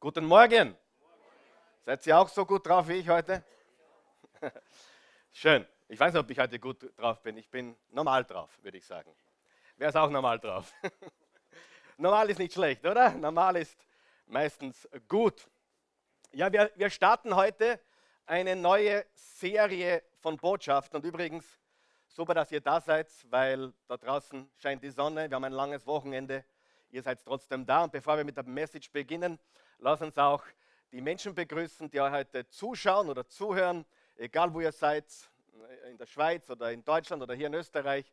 Guten Morgen. Seid ihr auch so gut drauf wie ich heute? Schön. Ich weiß nicht, ob ich heute gut drauf bin. Ich bin normal drauf, würde ich sagen. Wer ist auch normal drauf? normal ist nicht schlecht, oder? Normal ist meistens gut. Ja, wir, wir starten heute eine neue Serie von Botschaften. Und übrigens, super, dass ihr da seid, weil da draußen scheint die Sonne. Wir haben ein langes Wochenende. Ihr seid trotzdem da. Und bevor wir mit der Message beginnen, Lass uns auch die Menschen begrüßen, die heute zuschauen oder zuhören, egal wo ihr seid, in der Schweiz oder in Deutschland oder hier in Österreich.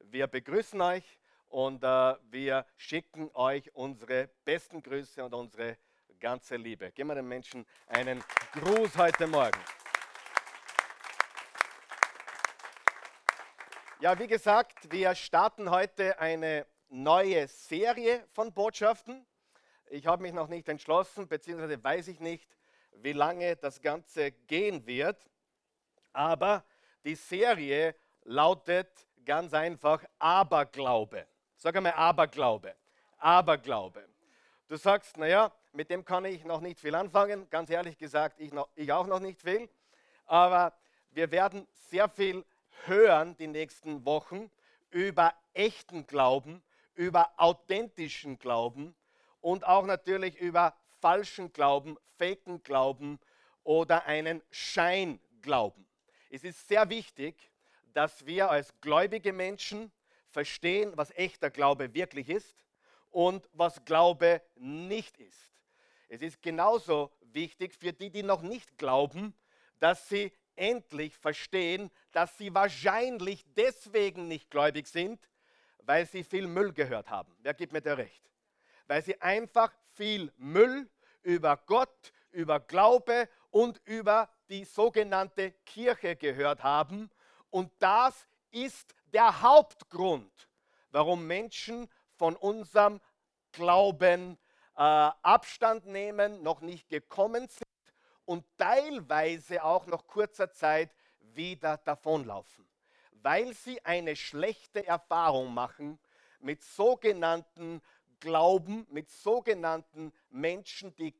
Wir begrüßen euch und äh, wir schicken euch unsere besten Grüße und unsere ganze Liebe. Geben wir den Menschen einen Gruß heute Morgen. Ja, wie gesagt, wir starten heute eine neue Serie von Botschaften. Ich habe mich noch nicht entschlossen, beziehungsweise weiß ich nicht, wie lange das Ganze gehen wird. Aber die Serie lautet ganz einfach Aberglaube. Sag einmal Aberglaube. Aberglaube. Du sagst, naja, mit dem kann ich noch nicht viel anfangen. Ganz ehrlich gesagt, ich, noch, ich auch noch nicht viel. Aber wir werden sehr viel hören die nächsten Wochen über echten Glauben, über authentischen Glauben und auch natürlich über falschen Glauben, faken Glauben oder einen Scheinglauben. Es ist sehr wichtig, dass wir als gläubige Menschen verstehen, was echter Glaube wirklich ist und was Glaube nicht ist. Es ist genauso wichtig für die, die noch nicht glauben, dass sie endlich verstehen, dass sie wahrscheinlich deswegen nicht gläubig sind, weil sie viel Müll gehört haben. Wer gibt mir da recht? Weil sie einfach viel Müll über Gott, über Glaube und über die sogenannte Kirche gehört haben. Und das ist der Hauptgrund, warum Menschen von unserem Glauben äh, Abstand nehmen, noch nicht gekommen sind und teilweise auch nach kurzer Zeit wieder davonlaufen, weil sie eine schlechte Erfahrung machen mit sogenannten Glauben mit sogenannten Menschen, die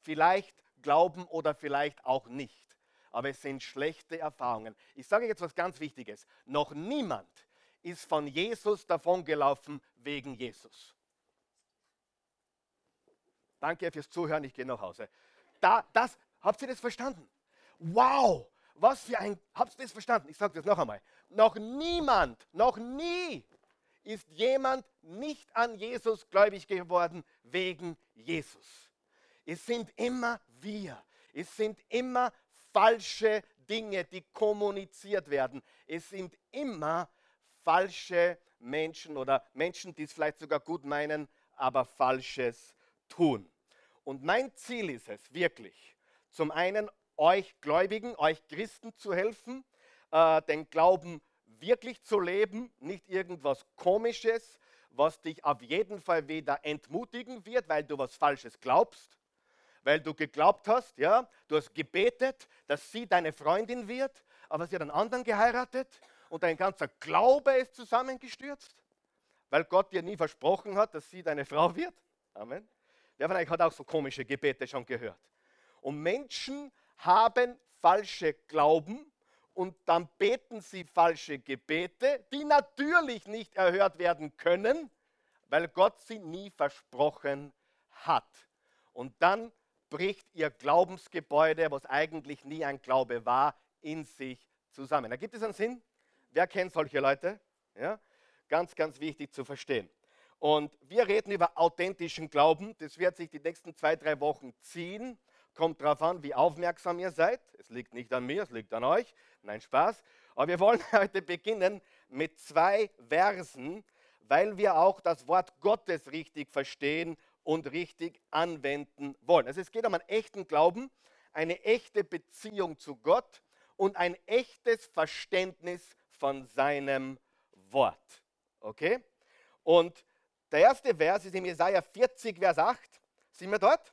vielleicht glauben oder vielleicht auch nicht. Aber es sind schlechte Erfahrungen. Ich sage jetzt was ganz Wichtiges. Noch niemand ist von Jesus davongelaufen wegen Jesus. Danke fürs Zuhören, ich gehe nach Hause. Da, das, habt ihr das verstanden? Wow, was für ein, habt ihr das verstanden? Ich sage das noch einmal. Noch niemand, noch nie ist jemand nicht an Jesus gläubig geworden wegen Jesus. Es sind immer wir. Es sind immer falsche Dinge, die kommuniziert werden. Es sind immer falsche Menschen oder Menschen, die es vielleicht sogar gut meinen, aber falsches tun. Und mein Ziel ist es wirklich, zum einen euch Gläubigen, euch Christen zu helfen, äh, den Glauben wirklich zu leben, nicht irgendwas Komisches, was dich auf jeden Fall wieder entmutigen wird, weil du was Falsches glaubst, weil du geglaubt hast, ja, du hast gebetet, dass sie deine Freundin wird, aber sie hat einen anderen geheiratet und dein ganzer Glaube ist zusammengestürzt, weil Gott dir nie versprochen hat, dass sie deine Frau wird. Amen. Wer von euch hat auch so komische Gebete schon gehört? Und Menschen haben falsche Glauben und dann beten sie falsche Gebete, die natürlich nicht erhört werden können, weil Gott sie nie versprochen hat. Und dann bricht ihr Glaubensgebäude, was eigentlich nie ein Glaube war, in sich zusammen. Da gibt es einen Sinn. Wer kennt solche Leute? Ja? Ganz, ganz wichtig zu verstehen. Und wir reden über authentischen Glauben. Das wird sich die nächsten zwei, drei Wochen ziehen. Kommt darauf an, wie aufmerksam ihr seid. Es liegt nicht an mir, es liegt an euch. Nein, Spaß. Aber wir wollen heute beginnen mit zwei Versen, weil wir auch das Wort Gottes richtig verstehen und richtig anwenden wollen. Also es geht um einen echten Glauben, eine echte Beziehung zu Gott und ein echtes Verständnis von seinem Wort. Okay? Und der erste Vers ist in Jesaja 40, Vers 8. Sind wir dort?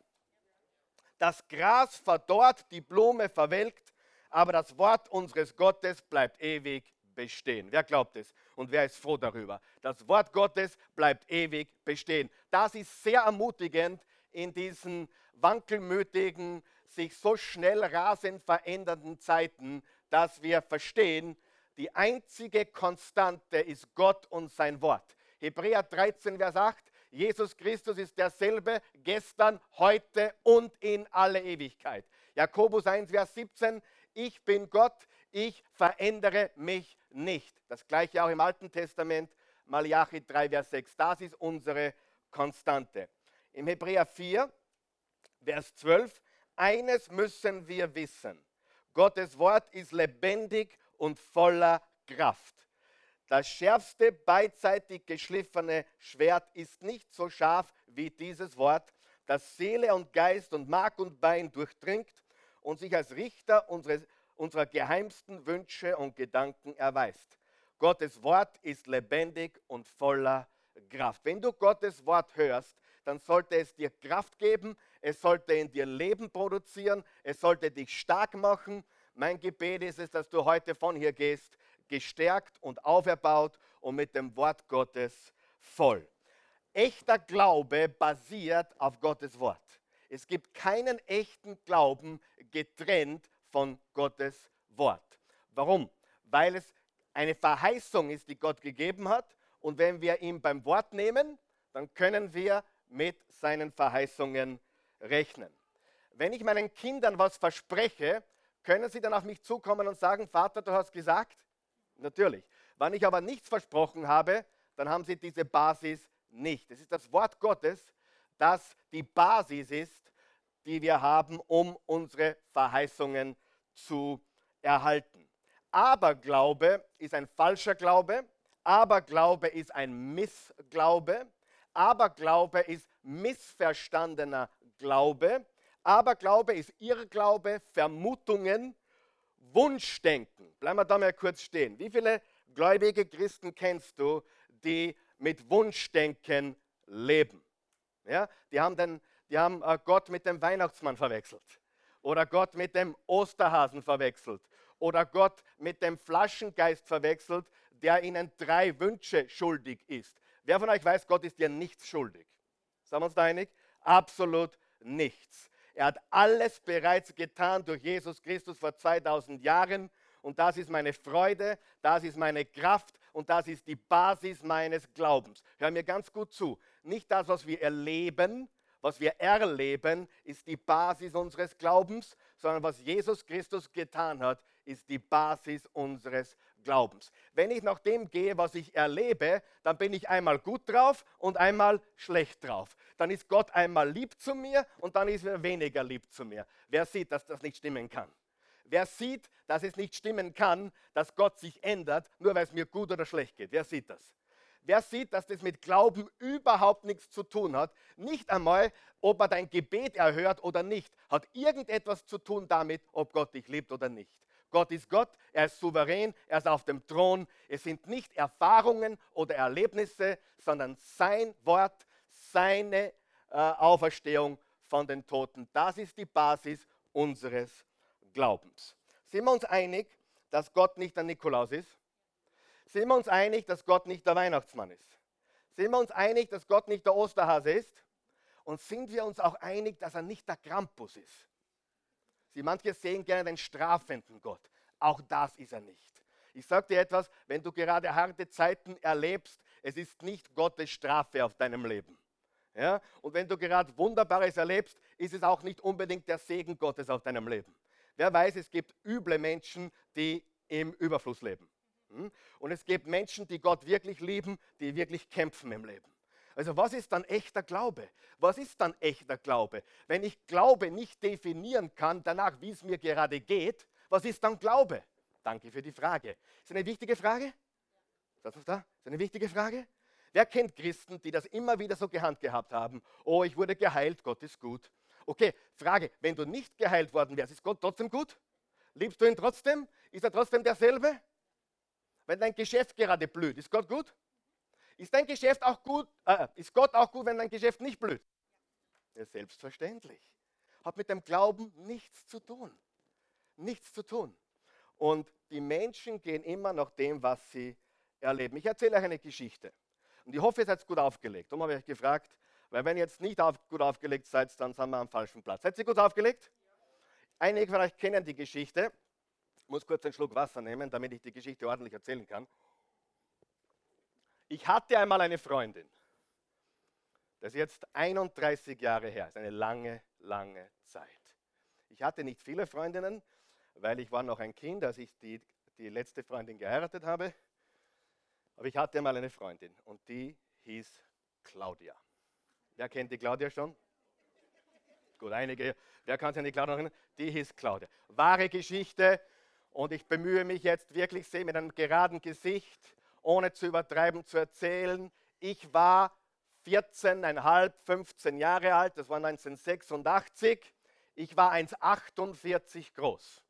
Das Gras verdorrt, die Blume verwelkt, aber das Wort unseres Gottes bleibt ewig bestehen. Wer glaubt es und wer ist froh darüber? Das Wort Gottes bleibt ewig bestehen. Das ist sehr ermutigend in diesen wankelmütigen, sich so schnell rasend verändernden Zeiten, dass wir verstehen, die einzige Konstante ist Gott und sein Wort. Hebräer 13, Vers 8, Jesus Christus ist derselbe gestern, heute und in alle Ewigkeit. Jakobus 1, Vers 17, ich bin Gott, ich verändere mich nicht. Das gleiche auch im Alten Testament, Malachi 3, Vers 6. Das ist unsere Konstante. Im Hebräer 4, Vers 12, eines müssen wir wissen. Gottes Wort ist lebendig und voller Kraft. Das schärfste beidseitig geschliffene Schwert ist nicht so scharf wie dieses Wort, das Seele und Geist und Mark und Bein durchdringt und sich als Richter unseres, unserer geheimsten Wünsche und Gedanken erweist. Gottes Wort ist lebendig und voller Kraft. Wenn du Gottes Wort hörst, dann sollte es dir Kraft geben, es sollte in dir Leben produzieren, es sollte dich stark machen. Mein Gebet ist es, dass du heute von hier gehst gestärkt und auferbaut und mit dem Wort Gottes voll. Echter Glaube basiert auf Gottes Wort. Es gibt keinen echten Glauben getrennt von Gottes Wort. Warum? Weil es eine Verheißung ist, die Gott gegeben hat. Und wenn wir ihn beim Wort nehmen, dann können wir mit seinen Verheißungen rechnen. Wenn ich meinen Kindern was verspreche, können sie dann auf mich zukommen und sagen, Vater, du hast gesagt, Natürlich. Wenn ich aber nichts versprochen habe, dann haben sie diese Basis nicht. Es ist das Wort Gottes, das die Basis ist, die wir haben, um unsere Verheißungen zu erhalten. Aberglaube ist ein falscher Glaube. Aberglaube ist ein Missglaube. Aberglaube ist missverstandener Glaube. Aberglaube ist Irrglaube, Vermutungen, Wunschdenken. Bleiben wir da mal kurz stehen. Wie viele gläubige Christen kennst du, die mit Wunschdenken leben? Ja, die haben, den, die haben äh, Gott mit dem Weihnachtsmann verwechselt oder Gott mit dem Osterhasen verwechselt oder Gott mit dem Flaschengeist verwechselt, der ihnen drei Wünsche schuldig ist. Wer von euch weiß, Gott ist dir nichts schuldig? Sind wir uns da einig? Absolut nichts. Er hat alles bereits getan durch Jesus Christus vor 2000 Jahren. Und das ist meine Freude, das ist meine Kraft und das ist die Basis meines Glaubens. Hör mir ganz gut zu. Nicht das, was wir erleben, was wir erleben, ist die Basis unseres Glaubens, sondern was Jesus Christus getan hat, ist die Basis unseres Glaubens. Wenn ich nach dem gehe, was ich erlebe, dann bin ich einmal gut drauf und einmal schlecht drauf. Dann ist Gott einmal lieb zu mir und dann ist er weniger lieb zu mir. Wer sieht, dass das nicht stimmen kann? Wer sieht, dass es nicht stimmen kann, dass Gott sich ändert, nur weil es mir gut oder schlecht geht? Wer sieht das? Wer sieht, dass das mit Glauben überhaupt nichts zu tun hat? Nicht einmal, ob er dein Gebet erhört oder nicht, hat irgendetwas zu tun damit, ob Gott dich liebt oder nicht. Gott ist Gott, er ist souverän, er ist auf dem Thron. Es sind nicht Erfahrungen oder Erlebnisse, sondern sein Wort, seine äh, Auferstehung von den Toten. Das ist die Basis unseres Glaubens. Sind wir uns einig, dass Gott nicht der Nikolaus ist? Sind wir uns einig, dass Gott nicht der Weihnachtsmann ist? Sind wir uns einig, dass Gott nicht der Osterhase ist? Und sind wir uns auch einig, dass er nicht der Krampus ist? Sie manche sehen gerne den strafenden Gott. Auch das ist er nicht. Ich sage dir etwas, wenn du gerade harte Zeiten erlebst, es ist nicht Gottes Strafe auf deinem Leben. Ja? Und wenn du gerade Wunderbares erlebst, ist es auch nicht unbedingt der Segen Gottes auf deinem Leben. Wer weiß, es gibt üble Menschen, die im Überfluss leben. Hm? Und es gibt Menschen, die Gott wirklich lieben, die wirklich kämpfen im Leben. Also was ist dann echter Glaube? Was ist dann echter Glaube? Wenn ich Glaube nicht definieren kann, danach, wie es mir gerade geht, was ist dann Glaube? Danke für die Frage. Ist eine wichtige Frage? Ist das da? Ist eine wichtige Frage? Wer kennt Christen, die das immer wieder so gehandhabt haben? Oh, ich wurde geheilt, Gott ist gut. Okay, Frage, wenn du nicht geheilt worden wärst, ist Gott trotzdem gut? Liebst du ihn trotzdem? Ist er trotzdem derselbe? Wenn dein Geschäft gerade blüht, ist Gott gut? Ist dein Geschäft auch gut? Äh, ist Gott auch gut, wenn dein Geschäft nicht blüht? Ja, selbstverständlich. Hat mit dem Glauben nichts zu tun. Nichts zu tun. Und die Menschen gehen immer nach dem, was sie erleben. Ich erzähle euch eine Geschichte. Und ich hoffe, ihr seid gut aufgelegt. Darum habe ich euch gefragt, Weil wenn ihr jetzt nicht auf, gut aufgelegt seid, dann sind wir am falschen Platz. Seid ihr gut aufgelegt? Einige von euch kennen die Geschichte. Ich muss kurz einen Schluck Wasser nehmen, damit ich die Geschichte ordentlich erzählen kann. Ich hatte einmal eine Freundin. Das ist jetzt 31 Jahre her. Das ist eine lange, lange Zeit. Ich hatte nicht viele Freundinnen, weil ich war noch ein Kind, als ich die, die letzte Freundin geheiratet habe. Aber ich hatte mal eine Freundin und die hieß Claudia. Wer kennt die Claudia schon? Gut, einige. Wer kann sich an die Claudia erinnern? Die hieß Claudia. Wahre Geschichte und ich bemühe mich jetzt wirklich sehr mit einem geraden Gesicht, ohne zu übertreiben, zu erzählen. Ich war 14,5, 15 Jahre alt, das war 1986. Ich war 1,48 groß.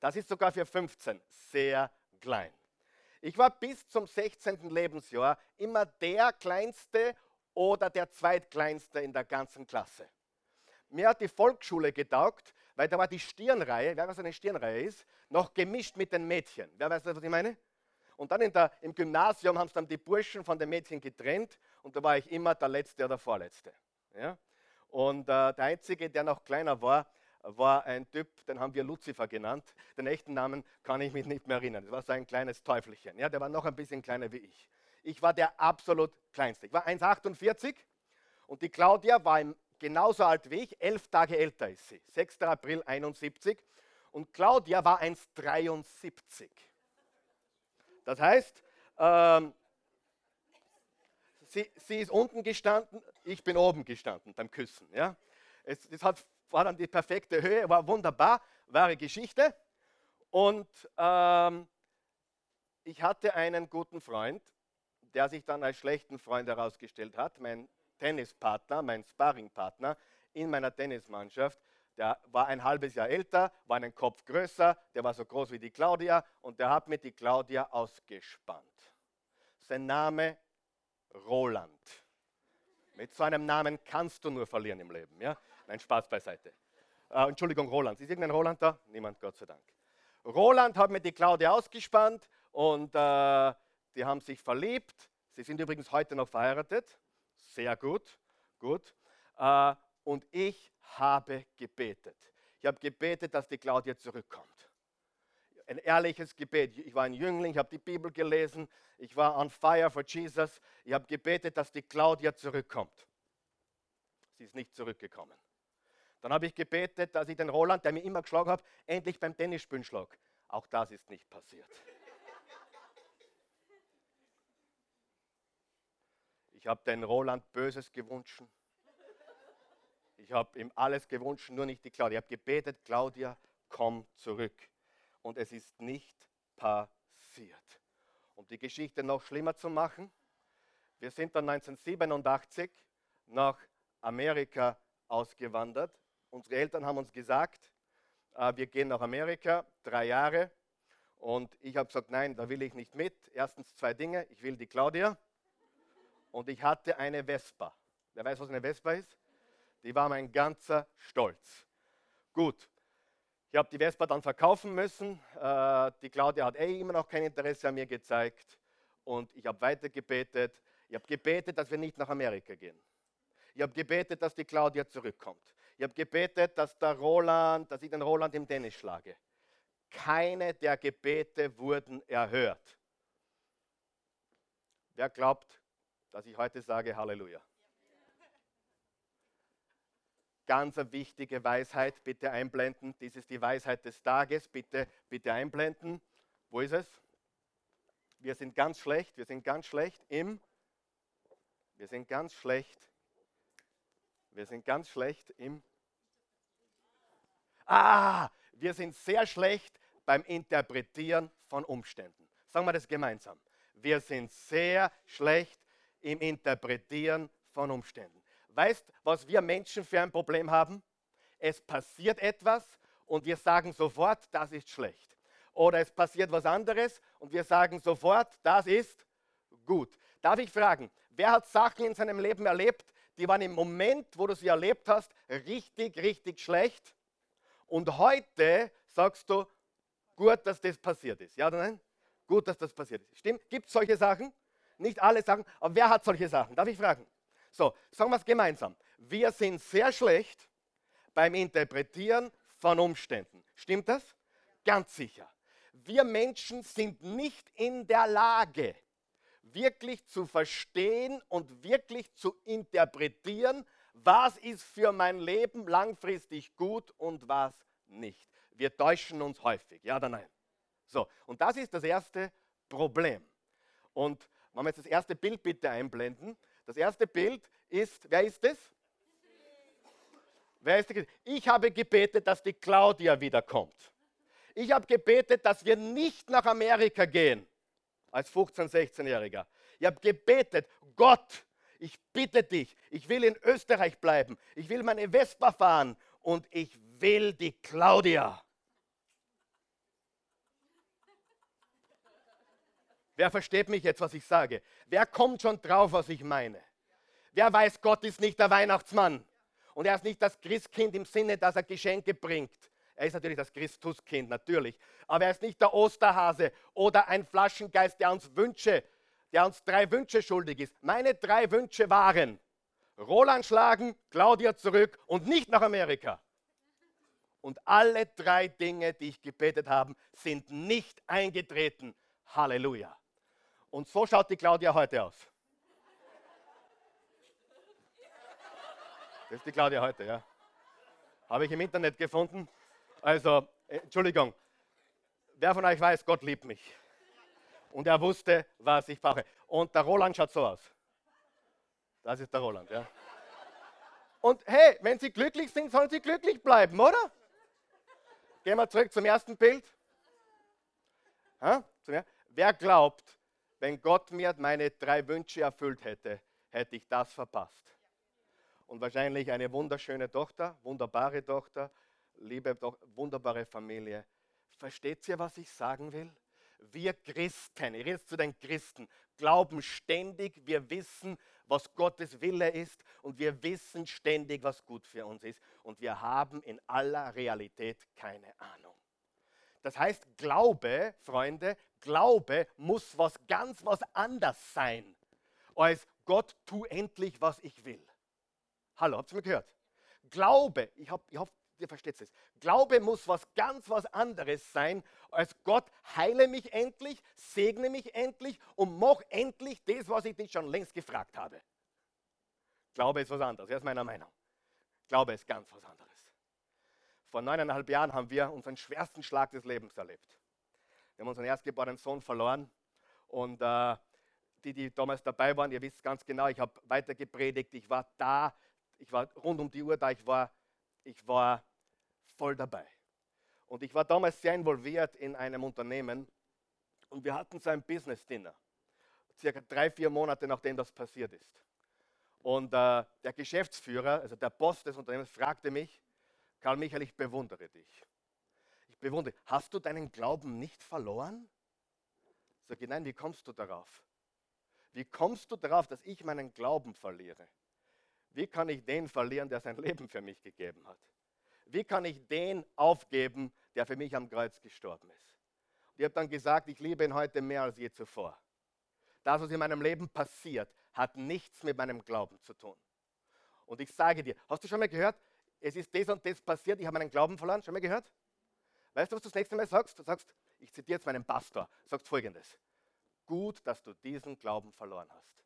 Das ist sogar für 15 sehr klein. Ich war bis zum 16. Lebensjahr immer der Kleinste oder der Zweitkleinste in der ganzen Klasse. Mir hat die Volksschule getaugt, weil da war die Stirnreihe, wer weiß, was eine Stirnreihe ist, noch gemischt mit den Mädchen. Wer weiß, was ich meine? Und dann der, im Gymnasium haben es dann die Burschen von den Mädchen getrennt und da war ich immer der Letzte oder Vorletzte. Ja? Und äh, der Einzige, der noch kleiner war, war ein Typ, den haben wir Lucifer genannt. Den echten Namen kann ich mich nicht mehr erinnern. Das war so ein kleines Teufelchen. Ja, der war noch ein bisschen kleiner wie ich. Ich war der absolut kleinste. Ich war 1,48 und die Claudia war genauso alt wie ich, elf Tage älter ist sie. 6. April 71. Und Claudia war 1,73. Das heißt, ähm, sie, sie, ist unten gestanden, ich bin oben gestanden beim Küssen. Ja? Es, das hat, war dann die perfekte Höhe, war wunderbar, wahre Geschichte. Und ähm, ich hatte einen guten Freund, der sich dann als schlechten Freund herausgestellt hat, mein Tennispartner, mein Sparringpartner in meiner Tennismannschaft. Der war ein halbes Jahr älter, war einen Kopf größer, der war so groß wie die Claudia und der hat mir die Claudia ausgespannt. Sein Name Roland. Mit so einem Namen kannst du nur verlieren im Leben. Ja? Nein, Spaß beiseite. Äh, Entschuldigung, Roland. Ist irgendein Roland da? Niemand, Gott sei Dank. Roland hat mir die Claudia ausgespannt und äh, die haben sich verliebt. Sie sind übrigens heute noch verheiratet. Sehr gut, gut. Äh, und ich habe gebetet. Ich habe gebetet, dass die Claudia zurückkommt. Ein ehrliches Gebet. Ich war ein Jüngling, ich habe die Bibel gelesen, ich war on fire for Jesus. Ich habe gebetet, dass die Claudia zurückkommt. Sie ist nicht zurückgekommen. Dann habe ich gebetet, dass ich den Roland, der mir immer geschlagen hat, endlich beim Tennisspielen schlag. Auch das ist nicht passiert. Ich habe den Roland Böses gewünscht. Ich habe ihm alles gewünscht, nur nicht die Claudia. Ich habe gebetet, Claudia, komm zurück. Und es ist nicht passiert. Um die Geschichte noch schlimmer zu machen, wir sind dann 1987 nach Amerika ausgewandert. Unsere Eltern haben uns gesagt, äh, wir gehen nach Amerika, drei Jahre. Und ich habe gesagt, nein, da will ich nicht mit. Erstens zwei Dinge. Ich will die Claudia und ich hatte eine Vespa. Wer weiß, was eine Vespa ist? Die war mein ganzer Stolz. Gut, ich habe die Vespa dann verkaufen müssen. Äh, die Claudia hat eh immer noch kein Interesse an mir gezeigt. Und ich habe weiter gebetet. Ich habe gebetet, dass wir nicht nach Amerika gehen. Ich habe gebetet, dass die Claudia zurückkommt. Ich habe gebetet, dass der Roland, dass ich den Roland im Tennis schlage. Keine der Gebete wurden erhört. Wer glaubt, dass ich heute sage Halleluja. Ganz eine wichtige Weisheit, bitte einblenden. Dies ist die Weisheit des Tages, bitte, bitte einblenden. Wo ist es? Wir sind ganz schlecht, wir sind ganz schlecht im, wir sind ganz schlecht, wir sind ganz schlecht im, ah, wir sind sehr schlecht beim Interpretieren von Umständen. Sagen wir das gemeinsam. Wir sind sehr schlecht im Interpretieren von Umständen. Weißt, was wir Menschen für ein Problem haben? Es passiert etwas und wir sagen sofort, das ist schlecht. Oder es passiert was anderes und wir sagen sofort, das ist gut. Darf ich fragen, wer hat Sachen in seinem Leben erlebt, die waren im Moment, wo du sie erlebt hast, richtig, richtig schlecht? Und heute sagst du, gut, dass das passiert ist. Ja oder nein? Gut, dass das passiert ist. Stimmt? Gibt es solche Sachen? Nicht alle sagen, aber wer hat solche Sachen? Darf ich fragen? So, sagen wir es gemeinsam. Wir sind sehr schlecht beim Interpretieren von Umständen. Stimmt das? Ganz sicher. Wir Menschen sind nicht in der Lage, wirklich zu verstehen und wirklich zu interpretieren, was ist für mein Leben langfristig gut und was nicht. Wir täuschen uns häufig, ja oder nein? So, und das ist das erste Problem. Und wenn wir jetzt das erste Bild bitte einblenden. Das erste Bild ist, wer ist es? Wer ist die? Ich habe gebetet, dass die Claudia wiederkommt. Ich habe gebetet, dass wir nicht nach Amerika gehen als 15-, 16-Jähriger. Ich habe gebetet, Gott, ich bitte dich, ich will in Österreich bleiben, ich will meine Vespa fahren und ich will die Claudia. Wer versteht mich jetzt, was ich sage? Wer kommt schon drauf, was ich meine? Wer weiß, Gott ist nicht der Weihnachtsmann und er ist nicht das Christkind im Sinne, dass er Geschenke bringt. Er ist natürlich das Christuskind, natürlich. Aber er ist nicht der Osterhase oder ein Flaschengeist, der uns Wünsche, der uns drei Wünsche schuldig ist. Meine drei Wünsche waren Roland schlagen, Claudia zurück und nicht nach Amerika. Und alle drei Dinge, die ich gebetet habe, sind nicht eingetreten. Halleluja. Und so schaut die Claudia heute aus. Das ist die Claudia heute, ja. Habe ich im Internet gefunden. Also, äh, Entschuldigung, wer von euch weiß, Gott liebt mich. Und er wusste, was ich brauche. Und der Roland schaut so aus. Das ist der Roland, ja. Und hey, wenn Sie glücklich sind, sollen Sie glücklich bleiben, oder? Gehen wir zurück zum ersten Bild. Ha? Wer glaubt, wenn Gott mir meine drei Wünsche erfüllt hätte, hätte ich das verpasst? Und wahrscheinlich eine wunderschöne Tochter, wunderbare Tochter, liebe, wunderbare Familie. Versteht ihr, was ich sagen will? Wir Christen, ich rede zu den Christen, glauben ständig, wir wissen, was Gottes Wille ist und wir wissen ständig, was gut für uns ist und wir haben in aller Realität keine Ahnung. Das heißt, Glaube, Freunde, Glaube muss was ganz was anders sein, als Gott tu endlich, was ich will. Hallo, habt ihr mich gehört? Glaube, ich, hab, ich hoffe, ihr versteht es. Glaube muss was ganz was anderes sein, als Gott heile mich endlich, segne mich endlich und mach endlich das, was ich dich schon längst gefragt habe. Glaube ist was anderes, er ist meiner Meinung. Glaube ist ganz was anderes. Vor neuneinhalb Jahren haben wir unseren schwersten Schlag des Lebens erlebt. Wir haben unseren erstgeborenen Sohn verloren und äh, die, die damals dabei waren, ihr wisst ganz genau, ich habe weiter gepredigt, ich war da, ich war rund um die Uhr da, ich war, ich war voll dabei. Und ich war damals sehr involviert in einem Unternehmen und wir hatten so ein Business-Dinner, circa drei, vier Monate nachdem das passiert ist. Und äh, der Geschäftsführer, also der Boss des Unternehmens, fragte mich, Karl Michael, ich bewundere dich. Bewundere, hast du deinen Glauben nicht verloren? Sag ich, nein, wie kommst du darauf? Wie kommst du darauf, dass ich meinen Glauben verliere? Wie kann ich den verlieren, der sein Leben für mich gegeben hat? wie kann ich den aufgeben, der für mich am Kreuz gestorben ist? Und ich habe dann gesagt, ich liebe ihn heute mehr als je zuvor. Das, was in meinem Leben passiert, hat nichts mit meinem Glauben zu tun. Und ich sage dir, hast du schon mal gehört, es ist das und das passiert, ich habe meinen Glauben verloren, schon mal gehört? Weißt du, was du das nächste Mal sagst? Du sagst, ich zitiere jetzt meinen Pastor, sagst folgendes. Gut, dass du diesen Glauben verloren hast,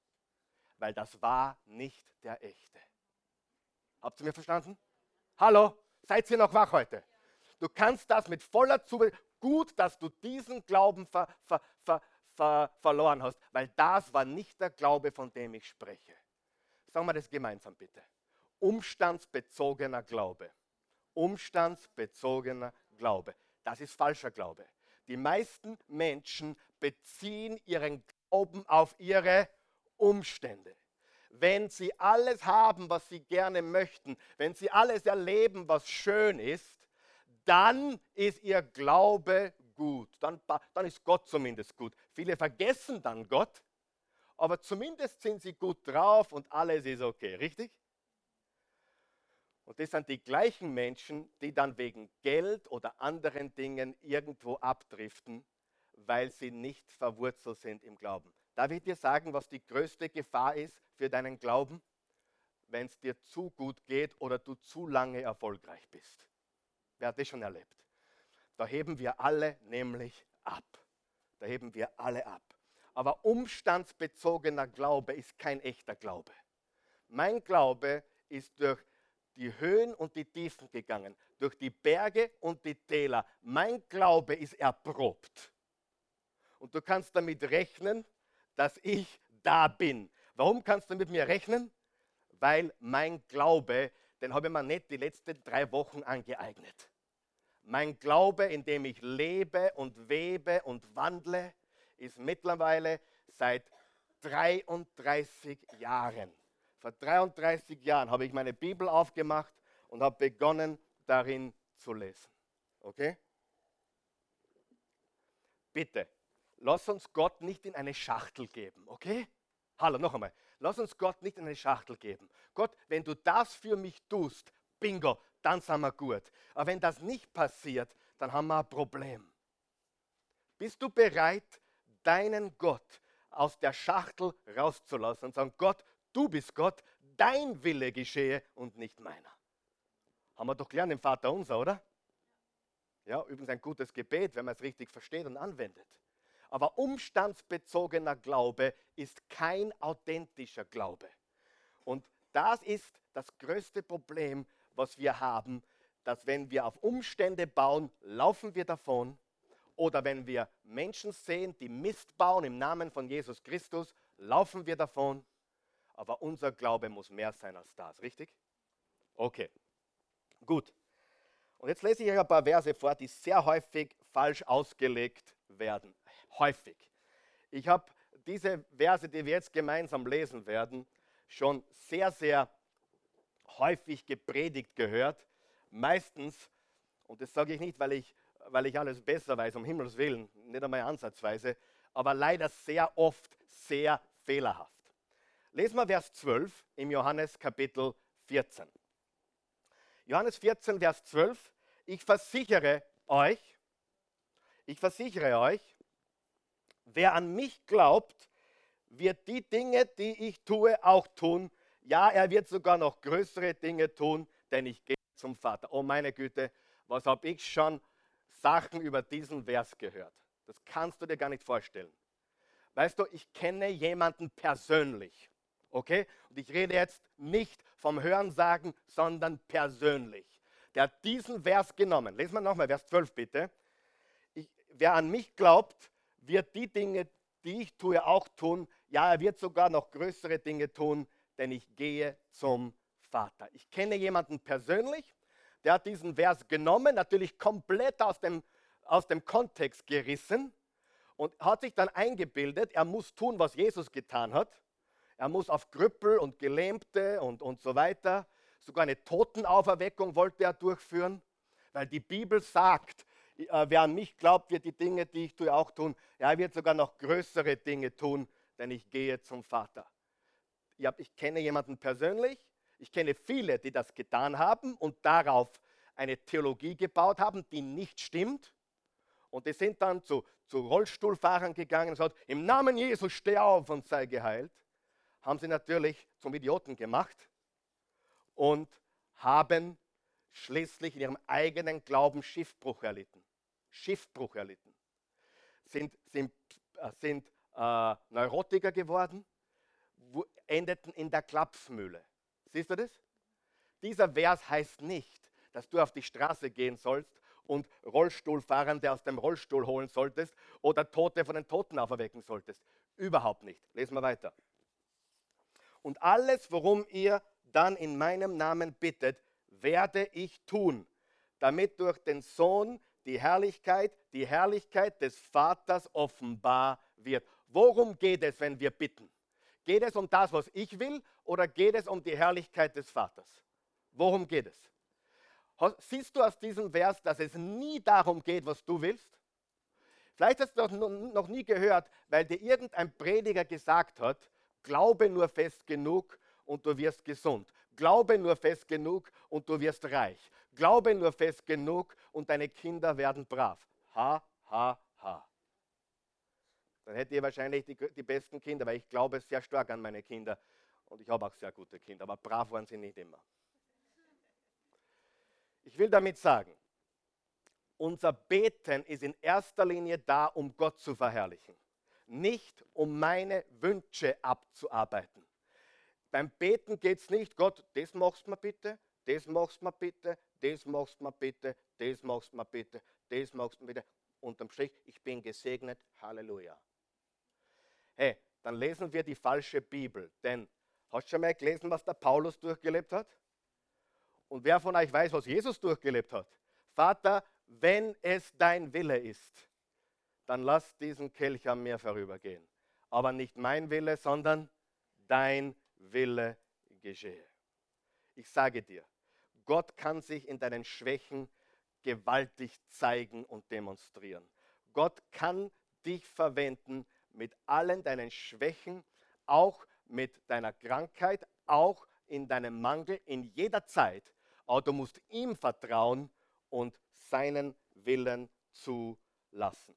weil das war nicht der echte. Habt ihr mir verstanden? Hallo? Seid ihr noch wach heute? Du kannst das mit voller Zuversicht, gut, dass du diesen Glauben ver, ver, ver, verloren hast, weil das war nicht der Glaube, von dem ich spreche. Sagen wir das gemeinsam bitte. Umstandsbezogener Glaube. Umstandsbezogener Glaube. Das ist falscher Glaube. Die meisten Menschen beziehen ihren Glauben auf ihre Umstände wenn sie alles haben, was sie gerne möchten, wenn sie alles erleben, was schön ist, dann ist ihr Glaube gut. Dann, dann ist Gott zumindest gut. Viele vergessen dann Gott, aber zumindest sind sie gut drauf und alles ist okay, richtig? Und das sind die gleichen Menschen, die dann wegen Geld oder anderen Dingen irgendwo abdriften, weil sie nicht verwurzelt sind im Glauben. Darf ich dir sagen, was die größte Gefahr ist für deinen Glauben? wenn es dir zu gut geht oder du zu lange erfolgreich bist. Wer hat das schon erlebt? Da heben wir alle nämlich ab. Da heben wir alle ab. Aber umstandsbezogener Glaube ist kein echter Glaube. Mein Glaube ist durch die Höhen und die Tiefen gegangen, durch die Berge und die Täler. Mein Glaube ist erprobt. Und du kannst damit rechnen, dass ich da bin. Warum kannst du mit mir rechnen? Weil mein Glaube, den habe ich mir nicht die letzten drei Wochen angeeignet. Mein Glaube, in dem ich lebe und webe und wandle, ist mittlerweile seit 33 Jahren. Vor 33 Jahren habe ich meine Bibel aufgemacht und habe begonnen, darin zu lesen. Okay? Bitte, lass uns Gott nicht in eine Schachtel geben, okay? Hallo, noch einmal. Lass uns Gott nicht in eine Schachtel geben. Gott, wenn du das für mich tust, bingo, dann sind wir gut. Aber wenn das nicht passiert, dann haben wir ein Problem. Bist du bereit, deinen Gott aus der Schachtel rauszulassen und sagen, Gott, du bist Gott, dein Wille geschehe und nicht meiner. Haben wir doch gelernt im Vater unser, oder? Ja, übrigens ein gutes Gebet, wenn man es richtig versteht und anwendet. Aber umstandsbezogener Glaube ist kein authentischer Glaube. Und das ist das größte Problem, was wir haben, dass wenn wir auf Umstände bauen, laufen wir davon oder wenn wir Menschen sehen, die Mist bauen im Namen von Jesus Christus, laufen wir davon. Aber unser Glaube muss mehr sein als das, richtig? Okay, gut. Und jetzt lese ich euch ein paar Verse vor, die sehr häufig falsch ausgelegt werden. Häufig. Ich habe diese Verse, die wir jetzt gemeinsam lesen werden, schon sehr, sehr häufig gepredigt gehört. Meistens, und das sage ich nicht, weil ich weil ich alles besser weiß, um Himmels Willen, nicht einmal ansatzweise, aber leider sehr oft sehr fehlerhaft. Lesen wir Vers 12 im Johannes Kapitel 14. Johannes 14, Vers 12. Ich versichere euch, ich versichere euch, wer an mich glaubt, wird die Dinge, die ich tue, auch tun. Ja, er wird sogar noch größere Dinge tun, denn ich gehe zum Vater. Oh meine Güte, was habe ich schon Sachen über diesen Vers gehört. Das kannst du dir gar nicht vorstellen. Weißt du, ich kenne jemanden persönlich. Okay? Und ich rede jetzt nicht vom Hörensagen, sondern persönlich. Der hat diesen Vers genommen. Lesen wir nochmal, Vers 12 bitte. Ich, wer an mich glaubt, wird die Dinge, die ich tue, auch tun. Ja, er wird sogar noch größere Dinge tun, denn ich gehe zum Vater. Ich kenne jemanden persönlich der hat diesen Vers genommen, natürlich komplett aus dem, aus dem Kontext gerissen und hat sich dann eingebildet, er muss tun, was Jesus getan hat. Er muss auf Krüppel und Gelähmte und, und so weiter, sogar eine Totenauferweckung wollte er durchführen, weil die Bibel sagt, äh, wer an mich glaubt, wird die Dinge, die ich tue, auch tun. Ja, er wird sogar noch größere Dinge tun, denn ich gehe zum Vater. Ich kenne jemanden persönlich, ich kenne viele, die das getan haben und darauf eine Theologie gebaut haben, die nicht stimmt. Und die sind dann zu, zu Rollstuhlfahrern gegangen und gesagt, im Namen Jesus steh auf und sei geheilt. Haben sie natürlich zum Idioten gemacht und haben schließlich in ihrem eigenen Glauben Schiffbruch erlitten. Schiffbruch erlitten. Sind, sind, äh, sind äh, Neurotiker geworden, endeten in der Klapsmühle. Siehst du das? Dieser Vers heißt nicht, dass du auf die Straße gehen sollst und Rollstuhlfahrende aus dem Rollstuhl holen solltest oder Tote von den Toten auferwecken solltest. Überhaupt nicht. Lesen wir weiter. Und alles, worum ihr dann in meinem Namen bittet, werde ich tun, damit durch den Sohn die Herrlichkeit, die Herrlichkeit des Vaters offenbar wird. Worum geht es, wenn wir bitten? Geht es um das, was ich will, oder geht es um die Herrlichkeit des Vaters? Worum geht es? Siehst du aus diesem Vers, dass es nie darum geht, was du willst? Vielleicht hast du noch nie gehört, weil dir irgendein Prediger gesagt hat, glaube nur fest genug und du wirst gesund. Glaube nur fest genug und du wirst reich. Glaube nur fest genug und deine Kinder werden brav. Ha, ha, ha. Dann hättet ihr wahrscheinlich die, die besten Kinder, weil ich glaube sehr stark an meine Kinder. Und ich habe auch sehr gute Kinder, aber brav waren sie nicht immer. Ich will damit sagen, unser Beten ist in erster Linie da, um Gott zu verherrlichen, nicht um meine Wünsche abzuarbeiten. Beim Beten geht es nicht, Gott, das machst du mir bitte, das machst du mir bitte, das machst du mir bitte, das machst du mir bitte, das machst mir bitte. Unterm Strich, ich bin gesegnet, Halleluja. Hey, dann lesen wir die falsche Bibel, denn hast du schon mal gelesen, was der Paulus durchgelebt hat? Und wer von euch weiß, was Jesus durchgelebt hat? Vater, wenn es dein Wille ist, dann lass diesen Kelch an mir vorübergehen. Aber nicht mein Wille, sondern dein Wille geschehe. Ich sage dir, Gott kann sich in deinen Schwächen gewaltig zeigen und demonstrieren. Gott kann dich verwenden mit allen deinen Schwächen, auch mit deiner Krankheit, auch in deinem Mangel, in jeder Zeit. Aber du musst ihm vertrauen und seinen Willen zulassen.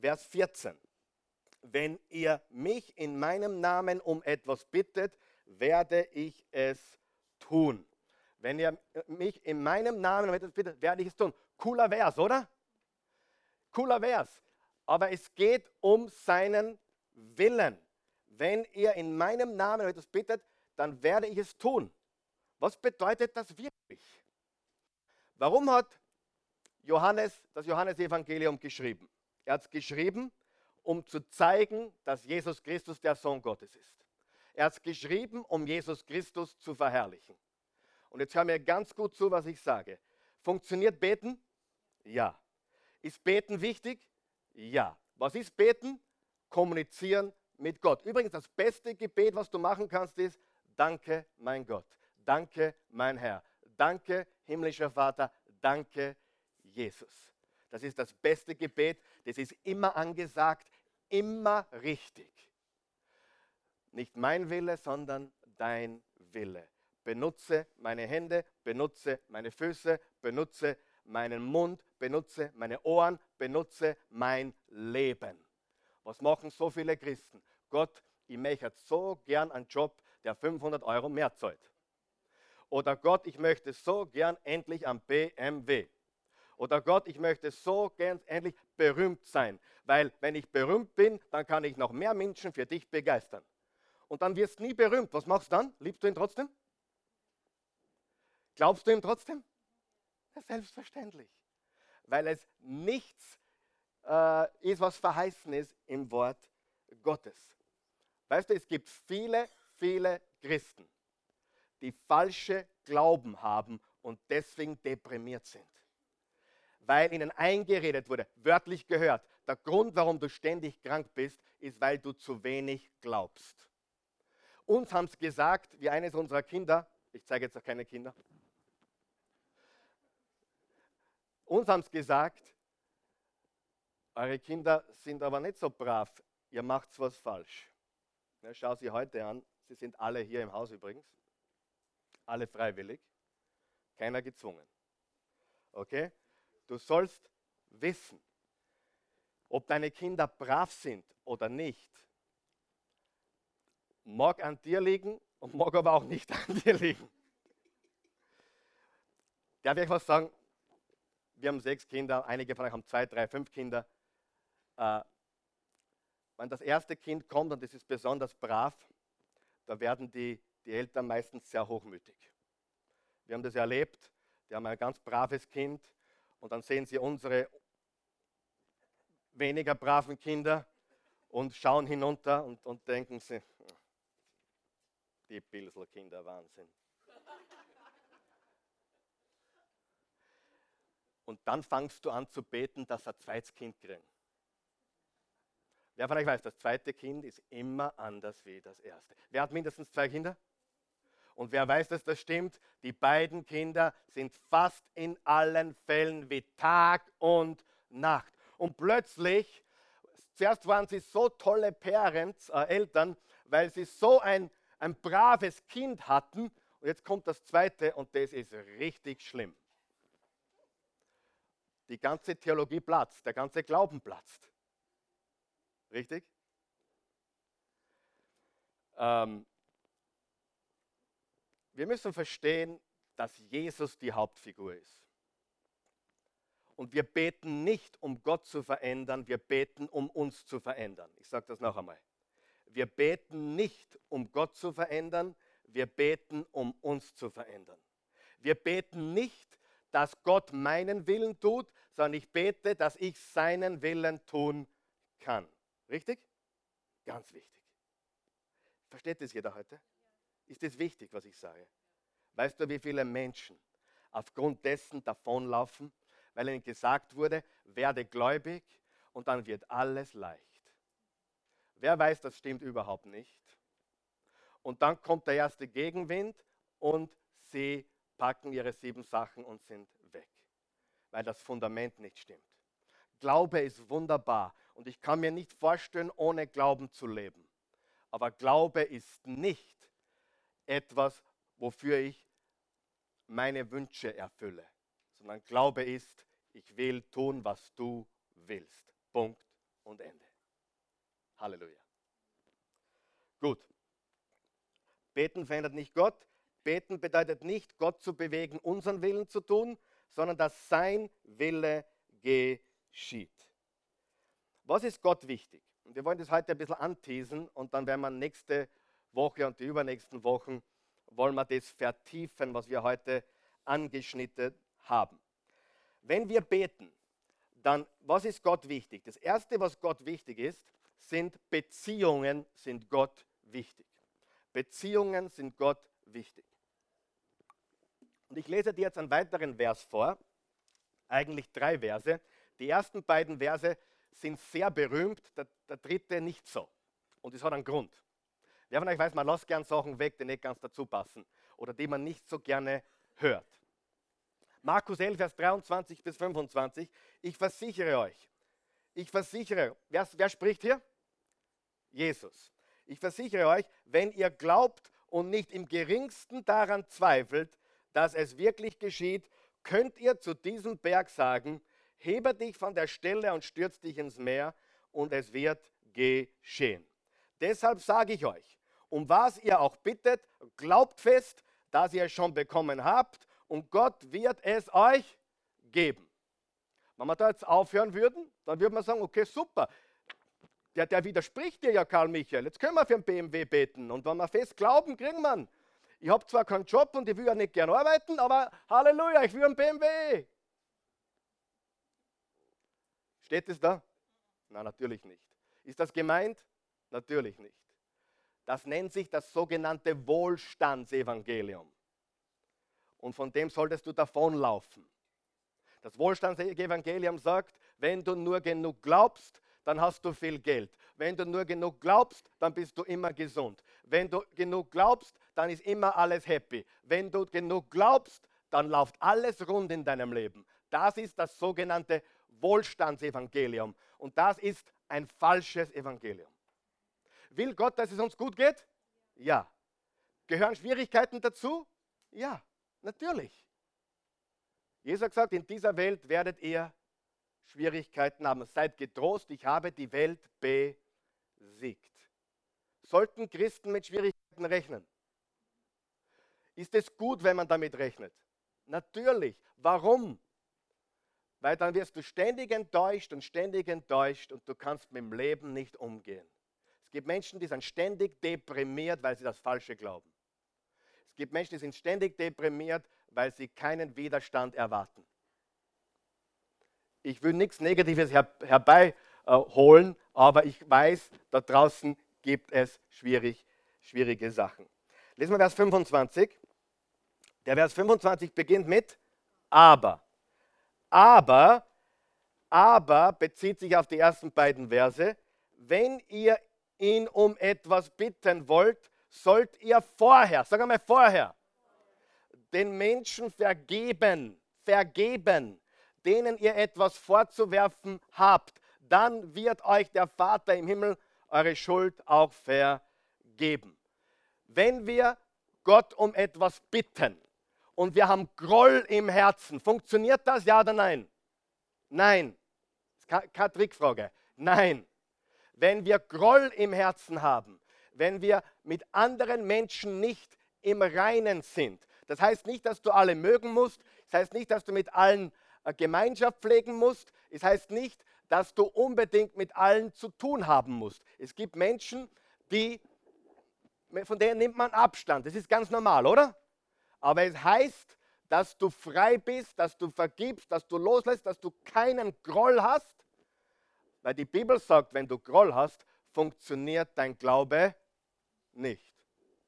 Vers 14. Wenn ihr mich in meinem Namen um etwas bittet, werde ich es tun. Wenn ihr mich in meinem Namen um etwas bittet, werde ich es tun. Cooler Vers, oder? Cooler Vers. Aber es geht um seinen Willen. Wenn ihr in meinem Namen um etwas bittet, dann werde ich es tun. Was bedeutet das wirklich? Warum hat Johannes das Johannesevangelium geschrieben? Er hat es geschrieben, um zu zeigen, dass Jesus Christus der Sohn Gottes ist. Er hat es geschrieben, um Jesus Christus zu verherrlichen. Und jetzt hör mir ganz gut zu, was ich sage. Funktioniert Beten? Ja. Ist Beten wichtig? Ja. Was ist Beten? Kommunizieren mit Gott. Übrigens, das beste Gebet, was du machen kannst, ist, danke, mein Gott. Danke, mein Herr. Danke, himmlischer Vater. Danke, Jesus. Das ist das beste Gebet. Das ist immer angesagt, immer richtig. Nicht mein Wille, sondern dein Wille. Benutze meine Hände, benutze meine Füße, benutze meinen Mund, benutze meine Ohren, benutze mein Leben. Was machen so viele Christen? Gott, ich möchte so gern einen Job, der 500 Euro mehr zahlt. Oder Gott, ich möchte so gern endlich am BMW. Oder Gott, ich möchte so gern endlich berühmt sein, weil wenn ich berühmt bin, dann kann ich noch mehr Menschen für dich begeistern. Und dann wirst du nie berühmt. Was machst du dann? Liebst du ihn trotzdem? Glaubst du ihm trotzdem? Ja, selbstverständlich. Weil es nichts äh, ist, was verheißen ist im Wort Gottes. Weißt du, es gibt viele, viele Christen, die falsche Glauben haben und deswegen deprimiert sind. Weil ihnen eingeredet wurde, wörtlich gehört, der Grund, warum du ständig krank bist, ist, weil du zu wenig glaubst. Uns haben es gesagt, wie eines unserer Kinder, ich zeige jetzt auch keine Kinder, uns haben es gesagt, eure Kinder sind aber nicht so brav, ihr macht was falsch. Ja, schau sie heute an, sie sind alle hier im Haus übrigens, alle freiwillig, keiner gezwungen. Okay? Du sollst wissen, ob deine Kinder brav sind oder nicht, mag an dir liegen und mag aber auch nicht an dir liegen. Darf ich was sagen? Wir haben sechs Kinder, einige von euch haben zwei, drei, fünf Kinder. Äh, wenn das erste Kind kommt und es ist besonders brav, da werden die, die Eltern meistens sehr hochmütig. Wir haben das erlebt, die haben ein ganz braves Kind und dann sehen sie unsere weniger braven Kinder und schauen hinunter und, und denken sie, die Pilselkinder, Wahnsinn. Und dann fangst du an zu beten, dass er zweites Kind kriegt. Wer von euch weiß, das zweite Kind ist immer anders wie das erste. Wer hat mindestens zwei Kinder? Und wer weiß, dass das stimmt? Die beiden Kinder sind fast in allen Fällen wie Tag und Nacht. Und plötzlich, zuerst waren sie so tolle Parents, äh, Eltern, weil sie so ein, ein braves Kind hatten. Und jetzt kommt das zweite und das ist richtig schlimm. Die ganze Theologie platzt, der ganze Glauben platzt. Richtig? Ähm, wir müssen verstehen, dass Jesus die Hauptfigur ist. Und wir beten nicht, um Gott zu verändern, wir beten, um uns zu verändern. Ich sage das noch einmal. Wir beten nicht, um Gott zu verändern, wir beten, um uns zu verändern. Wir beten nicht, dass Gott meinen Willen tut, sondern ich bete, dass ich seinen Willen tun kann. Richtig? Ganz wichtig. Versteht das jeder heute? Ist es wichtig, was ich sage? Weißt du, wie viele Menschen aufgrund dessen davonlaufen, weil ihnen gesagt wurde, werde gläubig und dann wird alles leicht. Wer weiß, das stimmt überhaupt nicht. Und dann kommt der erste Gegenwind und sie packen ihre sieben Sachen und sind weg, weil das Fundament nicht stimmt. Glaube ist wunderbar und ich kann mir nicht vorstellen, ohne Glauben zu leben. Aber Glaube ist nicht etwas, wofür ich meine Wünsche erfülle, sondern Glaube ist, ich will tun, was du willst. Punkt und Ende. Halleluja. Gut. Beten verändert nicht Gott. Beten bedeutet nicht, Gott zu bewegen, unseren Willen zu tun, sondern dass sein Wille geschieht. Was ist Gott wichtig? Und wir wollen das heute ein bisschen anteasen und dann werden wir nächste Woche und die übernächsten Wochen wollen wir das vertiefen, was wir heute angeschnitten haben. Wenn wir beten, dann was ist Gott wichtig? Das erste, was Gott wichtig ist, sind Beziehungen, sind Gott wichtig. Beziehungen sind Gott wichtig. Und ich lese dir jetzt einen weiteren Vers vor, eigentlich drei Verse. Die ersten beiden Verse sind sehr berühmt, der, der dritte nicht so. Und das hat einen Grund. Wer von euch weiß, man lässt gern Sachen weg, die nicht ganz dazu passen oder die man nicht so gerne hört. Markus 11, Vers 23 bis 25. Ich versichere euch, ich versichere, wer, wer spricht hier? Jesus. Ich versichere euch, wenn ihr glaubt und nicht im geringsten daran zweifelt, dass es wirklich geschieht, könnt ihr zu diesem Berg sagen, hebe dich von der Stelle und stürz dich ins Meer und es wird geschehen. Deshalb sage ich euch, um was ihr auch bittet, glaubt fest, dass ihr es schon bekommen habt und Gott wird es euch geben. Wenn wir da jetzt aufhören würden, dann würde man sagen, okay, super, der, der widerspricht dir ja, Karl Michael. Jetzt können wir für einen BMW beten. Und wenn wir fest glauben, kriegen wir ihn. Ich habe zwar keinen Job und ich will ja nicht gern arbeiten, aber Halleluja, ich will einen BMW. Steht es da? Nein, natürlich nicht. Ist das gemeint? Natürlich nicht. Das nennt sich das sogenannte Wohlstandsevangelium. Und von dem solltest du davonlaufen. Das Wohlstandsevangelium sagt, wenn du nur genug glaubst, dann hast du viel Geld. Wenn du nur genug glaubst, dann bist du immer gesund. Wenn du genug glaubst, dann ist immer alles happy. Wenn du genug glaubst, dann läuft alles rund in deinem Leben. Das ist das sogenannte Wohlstandsevangelium. Und das ist ein falsches Evangelium. Will Gott, dass es uns gut geht? Ja. Gehören Schwierigkeiten dazu? Ja, natürlich. Jesus hat gesagt, in dieser Welt werdet ihr Schwierigkeiten haben. Seid getrost, ich habe die Welt besiegt. Sollten Christen mit Schwierigkeiten rechnen? Ist es gut, wenn man damit rechnet? Natürlich. Warum? Weil dann wirst du ständig enttäuscht und ständig enttäuscht und du kannst mit dem Leben nicht umgehen. Gibt Menschen, die sind ständig deprimiert, weil sie das Falsche glauben. Es gibt Menschen, die sind ständig deprimiert, weil sie keinen Widerstand erwarten. Ich will nichts Negatives her herbeiholen, äh, aber ich weiß, da draußen gibt es schwierig, schwierige Sachen. Lesen wir Vers 25. Der Vers 25 beginnt mit aber. Aber, aber bezieht sich auf die ersten beiden Verse. Wenn ihr ihn um etwas bitten wollt, sollt ihr vorher, sag einmal vorher, den Menschen vergeben, vergeben, denen ihr etwas vorzuwerfen habt, dann wird euch der Vater im Himmel eure Schuld auch vergeben. Wenn wir Gott um etwas bitten und wir haben Groll im Herzen, funktioniert das ja oder nein? Nein. Keine Trickfrage. Nein. Wenn wir Groll im Herzen haben, wenn wir mit anderen Menschen nicht im Reinen sind. Das heißt nicht, dass du alle mögen musst. Das heißt nicht, dass du mit allen äh, Gemeinschaft pflegen musst. Es heißt nicht, dass du unbedingt mit allen zu tun haben musst. Es gibt Menschen, die, von denen nimmt man Abstand. Das ist ganz normal, oder? Aber es heißt, dass du frei bist, dass du vergibst, dass du loslässt, dass du keinen Groll hast. Weil die Bibel sagt, wenn du Groll hast, funktioniert dein Glaube nicht.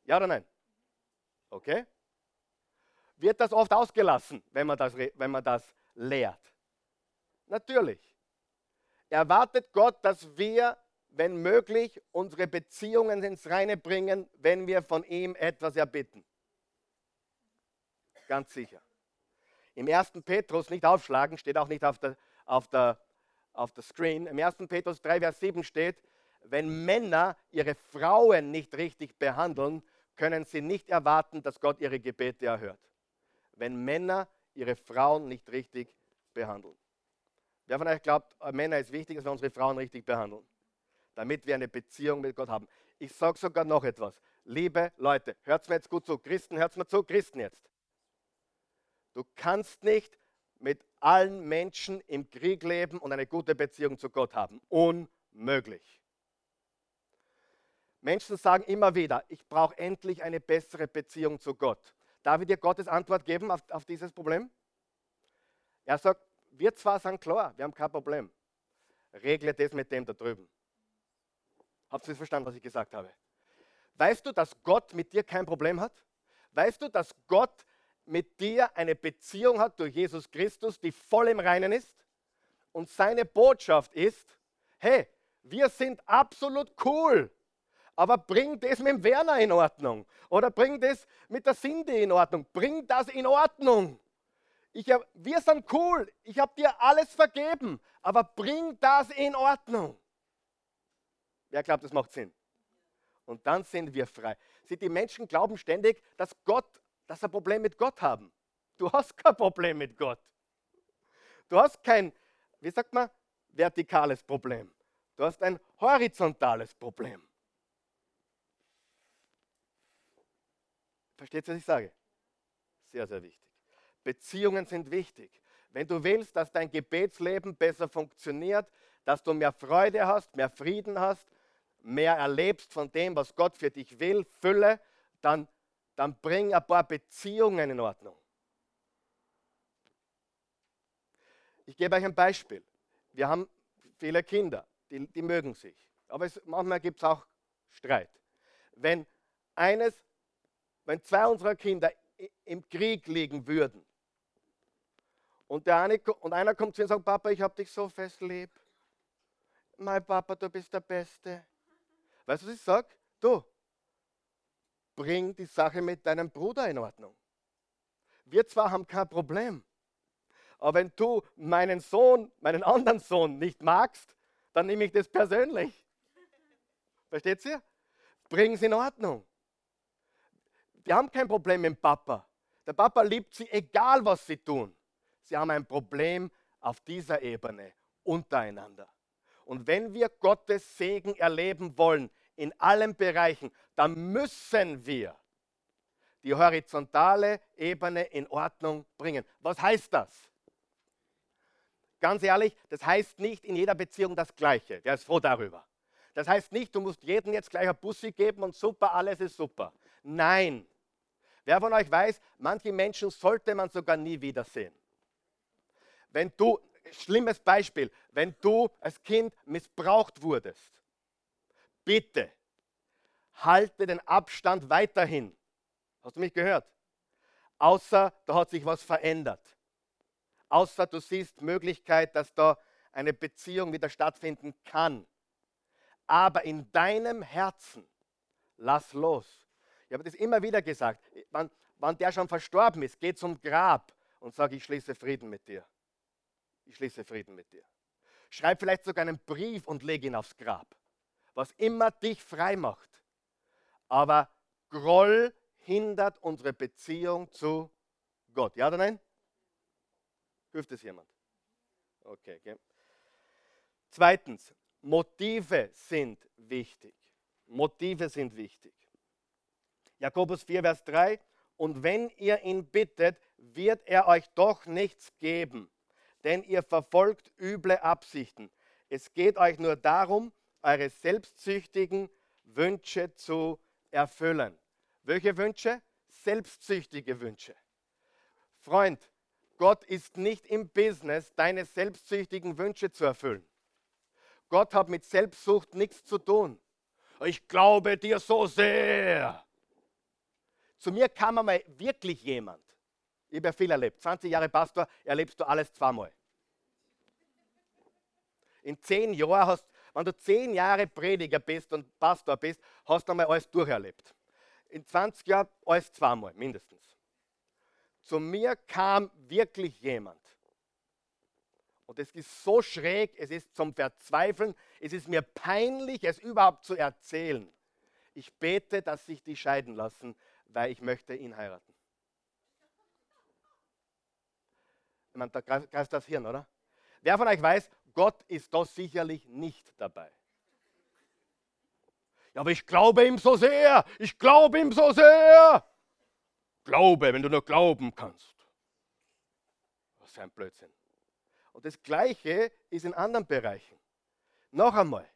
Ja oder nein? Okay? Wird das oft ausgelassen, wenn man das, wenn man das lehrt? Natürlich. Erwartet Gott, dass wir, wenn möglich, unsere Beziehungen ins Reine bringen, wenn wir von ihm etwas erbitten. Ganz sicher. Im 1. Petrus, nicht aufschlagen, steht auch nicht auf der, auf der, auf der Screen. Im 1. Petrus 3, Vers 7 steht, wenn Männer ihre Frauen nicht richtig behandeln, können sie nicht erwarten, dass Gott ihre Gebete erhört. Wenn Männer ihre Frauen nicht richtig behandeln. Wer von euch glaubt, Männer ist wichtig, dass wir unsere Frauen richtig behandeln, damit wir eine Beziehung mit Gott haben. Ich sage sogar noch etwas. Liebe Leute, hört mir jetzt gut zu. Christen, hört mir zu. Christen jetzt. Du kannst nicht mit allen Menschen im Krieg leben und eine gute Beziehung zu Gott haben. Unmöglich. Menschen sagen immer wieder, ich brauche endlich eine bessere Beziehung zu Gott. Darf ich dir Gottes Antwort geben auf, auf dieses Problem? Er sagt, wir zwar sind klar, wir haben kein Problem. Regle das mit dem da drüben. Habt ihr verstanden, was ich gesagt habe? Weißt du, dass Gott mit dir kein Problem hat? Weißt du, dass Gott mit dir eine Beziehung hat durch Jesus Christus, die voll im Reinen ist? Und seine Botschaft ist, hey, wir sind absolut cool. Aber bring das mit dem Werner in Ordnung. Oder bring das mit der Cindy in Ordnung. Bring das in Ordnung. Ich hab, wir sind cool. Ich habe dir alles vergeben. Aber bring das in Ordnung. Wer glaubt, das macht Sinn? Und dann sind wir frei. Sie, die Menschen glauben ständig, dass Gott, dass sie ein Problem mit Gott haben. Du hast kein Problem mit Gott. Du hast kein, wie sagt man, vertikales Problem. Du hast ein horizontales Problem. Versteht ihr, was ich sage? Sehr, sehr wichtig. Beziehungen sind wichtig. Wenn du willst, dass dein Gebetsleben besser funktioniert, dass du mehr Freude hast, mehr Frieden hast, mehr erlebst von dem, was Gott für dich will, Fülle, dann, dann bring ein paar Beziehungen in Ordnung. Ich gebe euch ein Beispiel. Wir haben viele Kinder, die, die mögen sich. Aber es, manchmal gibt es auch Streit. Wenn eines wenn zwei unserer Kinder im Krieg liegen würden und, der eine, und einer kommt zu mir und sagt, Papa, ich habe dich so fest lieb. Mein Papa, du bist der Beste. Weißt du, was ich sage? Du, bring die Sache mit deinem Bruder in Ordnung. Wir zwar haben kein Problem, aber wenn du meinen Sohn, meinen anderen Sohn nicht magst, dann nehme ich das persönlich. Versteht ihr? Bring es in Ordnung. Die haben kein Problem mit dem Papa. Der Papa liebt sie, egal was sie tun. Sie haben ein Problem auf dieser Ebene untereinander. Und wenn wir Gottes Segen erleben wollen in allen Bereichen, dann müssen wir die horizontale Ebene in Ordnung bringen. Was heißt das? Ganz ehrlich, das heißt nicht in jeder Beziehung das Gleiche. Wer ist froh darüber? Das heißt nicht, du musst jedem jetzt gleich ein Bussi geben und super, alles ist super. Nein, Wer von euch weiß, manche Menschen sollte man sogar nie wiedersehen. Wenn du, schlimmes Beispiel, wenn du als Kind missbraucht wurdest, bitte halte den Abstand weiterhin. Hast du mich gehört? Außer da hat sich was verändert. Außer du siehst Möglichkeit, dass da eine Beziehung wieder stattfinden kann. Aber in deinem Herzen lass los. Ich habe das immer wieder gesagt. Wann, wann der schon verstorben ist, geh zum Grab und sag, ich schließe Frieden mit dir. Ich schließe Frieden mit dir. Schreib vielleicht sogar einen Brief und leg ihn aufs Grab. Was immer dich frei macht. Aber Groll hindert unsere Beziehung zu Gott. Ja oder nein? Hilft es jemand? Okay, okay. Zweitens, Motive sind wichtig. Motive sind wichtig. Jakobus 4, Vers 3. Und wenn ihr ihn bittet, wird er euch doch nichts geben, denn ihr verfolgt üble Absichten. Es geht euch nur darum, eure selbstsüchtigen Wünsche zu erfüllen. Welche Wünsche? Selbstsüchtige Wünsche. Freund, Gott ist nicht im Business, deine selbstsüchtigen Wünsche zu erfüllen. Gott hat mit Selbstsucht nichts zu tun. Ich glaube dir so sehr. Zu mir kam einmal wirklich jemand. Ich habe ja viel erlebt. 20 Jahre Pastor, erlebst du alles zweimal. In zehn Jahren hast, wenn du zehn Jahre Prediger bist und Pastor bist, hast du einmal alles durcherlebt. In 20 Jahren alles zweimal, mindestens. Zu mir kam wirklich jemand. Und es ist so schräg, es ist zum Verzweifeln, es ist mir peinlich, es überhaupt zu erzählen. Ich bete, dass sich die scheiden lassen, weil ich möchte ihn heiraten. Ich meine, da greift das Hirn, oder? Wer von euch weiß, Gott ist da sicherlich nicht dabei. Ja, aber ich glaube ihm so sehr, ich glaube ihm so sehr. Glaube, wenn du nur glauben kannst. Was für ein Blödsinn. Und das Gleiche ist in anderen Bereichen. Noch einmal,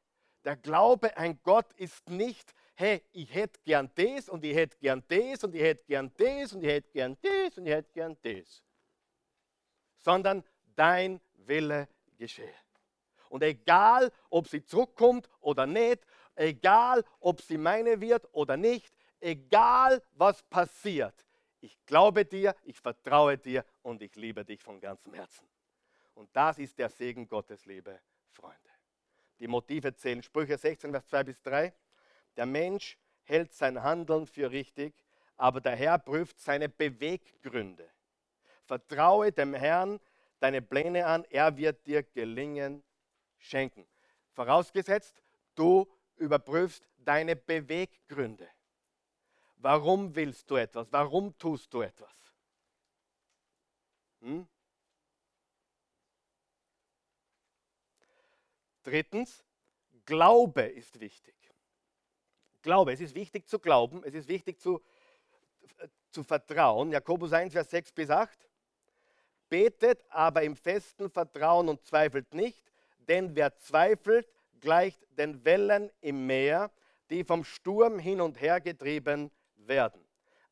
der Glaube an Gott ist nicht, hey, ich hätte gern das und ich hätte gern das und ich hätte gern das und ich hätte gern das und ich hätte gern das. Sondern dein Wille geschehe. Und egal, ob sie zurückkommt oder nicht, egal, ob sie meine wird oder nicht, egal, was passiert, ich glaube dir, ich vertraue dir und ich liebe dich von ganzem Herzen. Und das ist der Segen Gottes, liebe Freunde. Die Motive zählen Sprüche 16, Vers 2 bis 3. Der Mensch hält sein Handeln für richtig, aber der Herr prüft seine Beweggründe. Vertraue dem Herrn deine Pläne an, er wird dir Gelingen schenken. Vorausgesetzt, du überprüfst deine Beweggründe. Warum willst du etwas? Warum tust du etwas? Hm? Drittens, Glaube ist wichtig. Glaube, es ist wichtig zu glauben, es ist wichtig zu, äh, zu vertrauen. Jakobus 1, Vers 6 bis 8. Betet aber im festen Vertrauen und zweifelt nicht, denn wer zweifelt, gleicht den Wellen im Meer, die vom Sturm hin und her getrieben werden.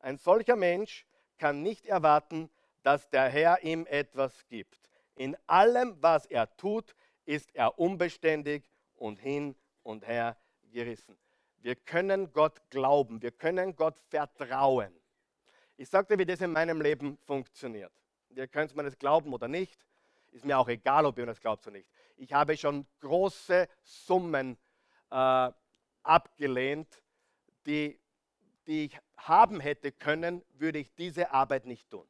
Ein solcher Mensch kann nicht erwarten, dass der Herr ihm etwas gibt. In allem, was er tut, ist er unbeständig und hin und her gerissen. Wir können Gott glauben, wir können Gott vertrauen. Ich sagte, wie das in meinem Leben funktioniert. Ihr könnt mir das glauben oder nicht. Ist mir auch egal, ob ihr das glaubt oder nicht. Ich habe schon große Summen äh, abgelehnt, die, die ich haben hätte können, würde ich diese Arbeit nicht tun.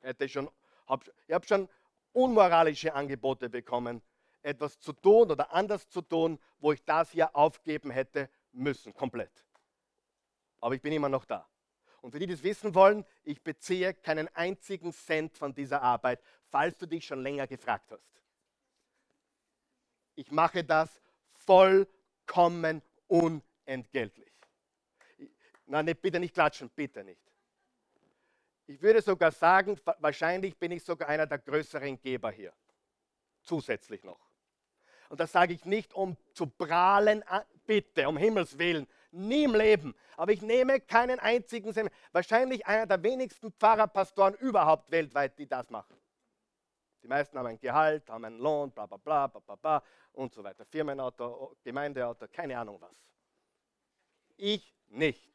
Hätte schon, hab, ich habe schon unmoralische Angebote bekommen, etwas zu tun oder anders zu tun, wo ich das hier aufgeben hätte müssen, komplett. Aber ich bin immer noch da. Und für die, die das wissen wollen, ich beziehe keinen einzigen Cent von dieser Arbeit, falls du dich schon länger gefragt hast. Ich mache das vollkommen unentgeltlich. Nein, bitte nicht klatschen, bitte nicht. Ich würde sogar sagen, wahrscheinlich bin ich sogar einer der größeren Geber hier. Zusätzlich noch. Und das sage ich nicht, um zu prahlen, ah, bitte, um Himmels Willen, nie im Leben. Aber ich nehme keinen einzigen Seminar. Wahrscheinlich einer der wenigsten Pfarrerpastoren überhaupt weltweit, die das machen. Die meisten haben ein Gehalt, haben einen Lohn, bla bla bla, bla, bla, bla und so weiter. Firmenauto, Gemeindeauto, keine Ahnung was. Ich nicht.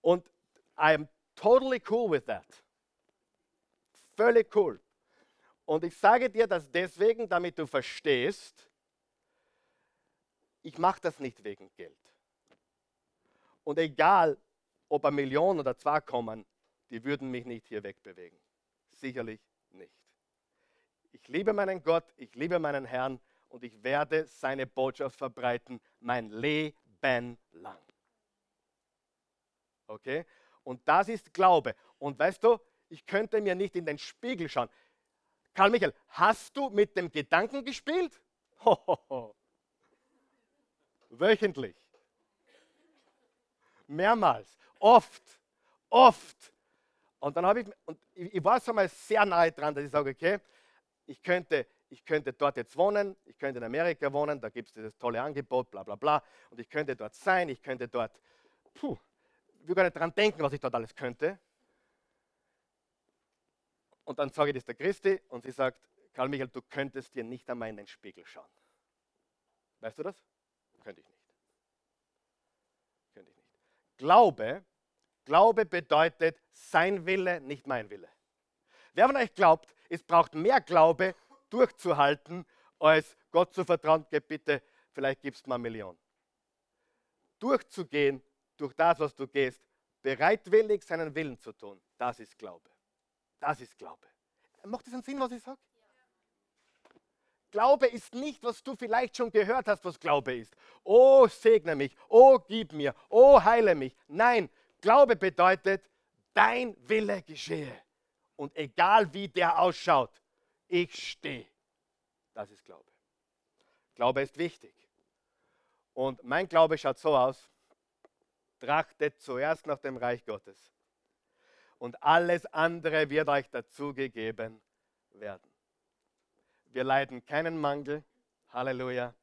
Und I am totally cool with that. Völlig cool. Und ich sage dir das deswegen, damit du verstehst, ich mache das nicht wegen Geld. Und egal, ob eine Million oder zwei kommen, die würden mich nicht hier wegbewegen. Sicherlich nicht. Ich liebe meinen Gott, ich liebe meinen Herrn und ich werde seine Botschaft verbreiten mein Leben lang. Okay? Und das ist Glaube. Und weißt du, ich könnte mir nicht in den Spiegel schauen. Karl Michael, hast du mit dem Gedanken gespielt? Wöchentlich. Mehrmals. Oft. Oft. Und dann habe ich, und ich, war so mal sehr nahe dran, dass ich sage, okay, ich könnte, ich könnte dort jetzt wohnen, ich könnte in Amerika wohnen, da gibt es dieses tolle Angebot, bla bla bla. Und ich könnte dort sein, ich könnte dort, puh, ich will gar nicht daran denken, was ich dort alles könnte. Und dann sage ich das der Christi und sie sagt, Karl Michael, du könntest dir nicht einmal in den Spiegel schauen. Weißt du das? Könnte ich nicht. Könnte ich nicht. Glaube, Glaube bedeutet sein Wille, nicht mein Wille. Wer von euch glaubt, es braucht mehr Glaube, durchzuhalten, als Gott zu vertrauen, gib bitte, vielleicht gibst du mal eine Million. Durchzugehen durch das, was du gehst, bereitwillig seinen Willen zu tun, das ist Glaube. Das ist Glaube. Macht das einen Sinn, was ich sage? Glaube ist nicht, was du vielleicht schon gehört hast, was Glaube ist. Oh, segne mich. Oh, gib mir. Oh, heile mich. Nein, Glaube bedeutet, dein Wille geschehe. Und egal wie der ausschaut, ich stehe. Das ist Glaube. Glaube ist wichtig. Und mein Glaube schaut so aus, trachtet zuerst nach dem Reich Gottes und alles andere wird euch dazugegeben werden. Wir leiden keinen Mangel. Halleluja.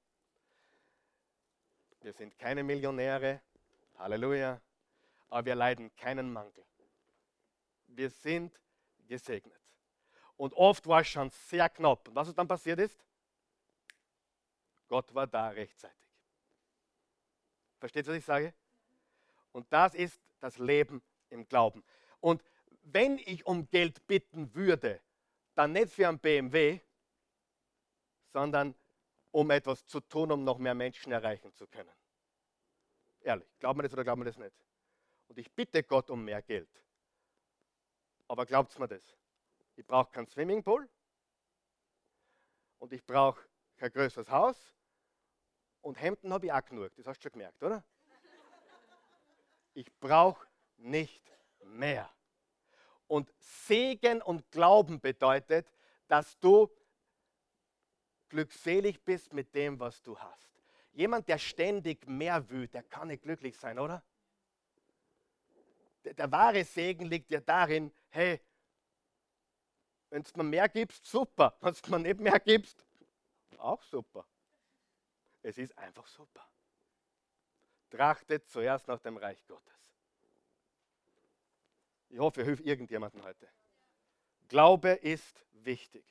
Wir sind keine Millionäre. Halleluja. Aber wir leiden keinen Mangel. Wir sind gesegnet. Und oft war es schon sehr knapp. Und was dann passiert ist? Gott war da rechtzeitig. Versteht ihr, was ich sage? Und das ist das Leben im Glauben. Und wenn ich um Geld bitten würde, dann nicht für ein BMW, sondern um etwas zu tun, um noch mehr Menschen erreichen zu können. Ehrlich, glaubt man das oder glaubt man das nicht? Und ich bitte Gott um mehr Geld. Aber glaubt mir das? Ich brauche keinen Swimmingpool und ich brauche kein größeres Haus und Hemden habe ich auch genug. Das hast du schon gemerkt, oder? Ich brauche nicht mehr. Und Segen und Glauben bedeutet, dass du glückselig bist mit dem, was du hast. Jemand, der ständig mehr will, der kann nicht glücklich sein, oder? Der, der wahre Segen liegt ja darin, hey, wenn du mir mehr gibst, super. Wenn du mir nicht mehr gibst, auch super. Es ist einfach super. Trachtet zuerst nach dem Reich Gottes. Ich hoffe, ich hilft irgendjemandem heute. Glaube ist wichtig.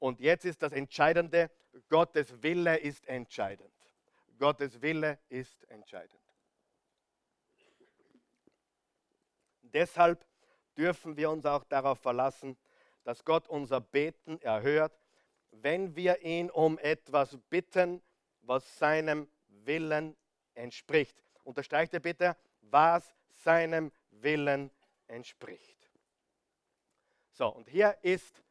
Und jetzt ist das Entscheidende, Gottes Wille ist entscheidend. Gottes Wille ist entscheidend. Deshalb dürfen wir uns auch darauf verlassen, dass Gott unser Beten erhört, wenn wir ihn um etwas bitten, was seinem Willen entspricht. Unterstreicht er bitte, was seinem Willen entspricht. So, und hier ist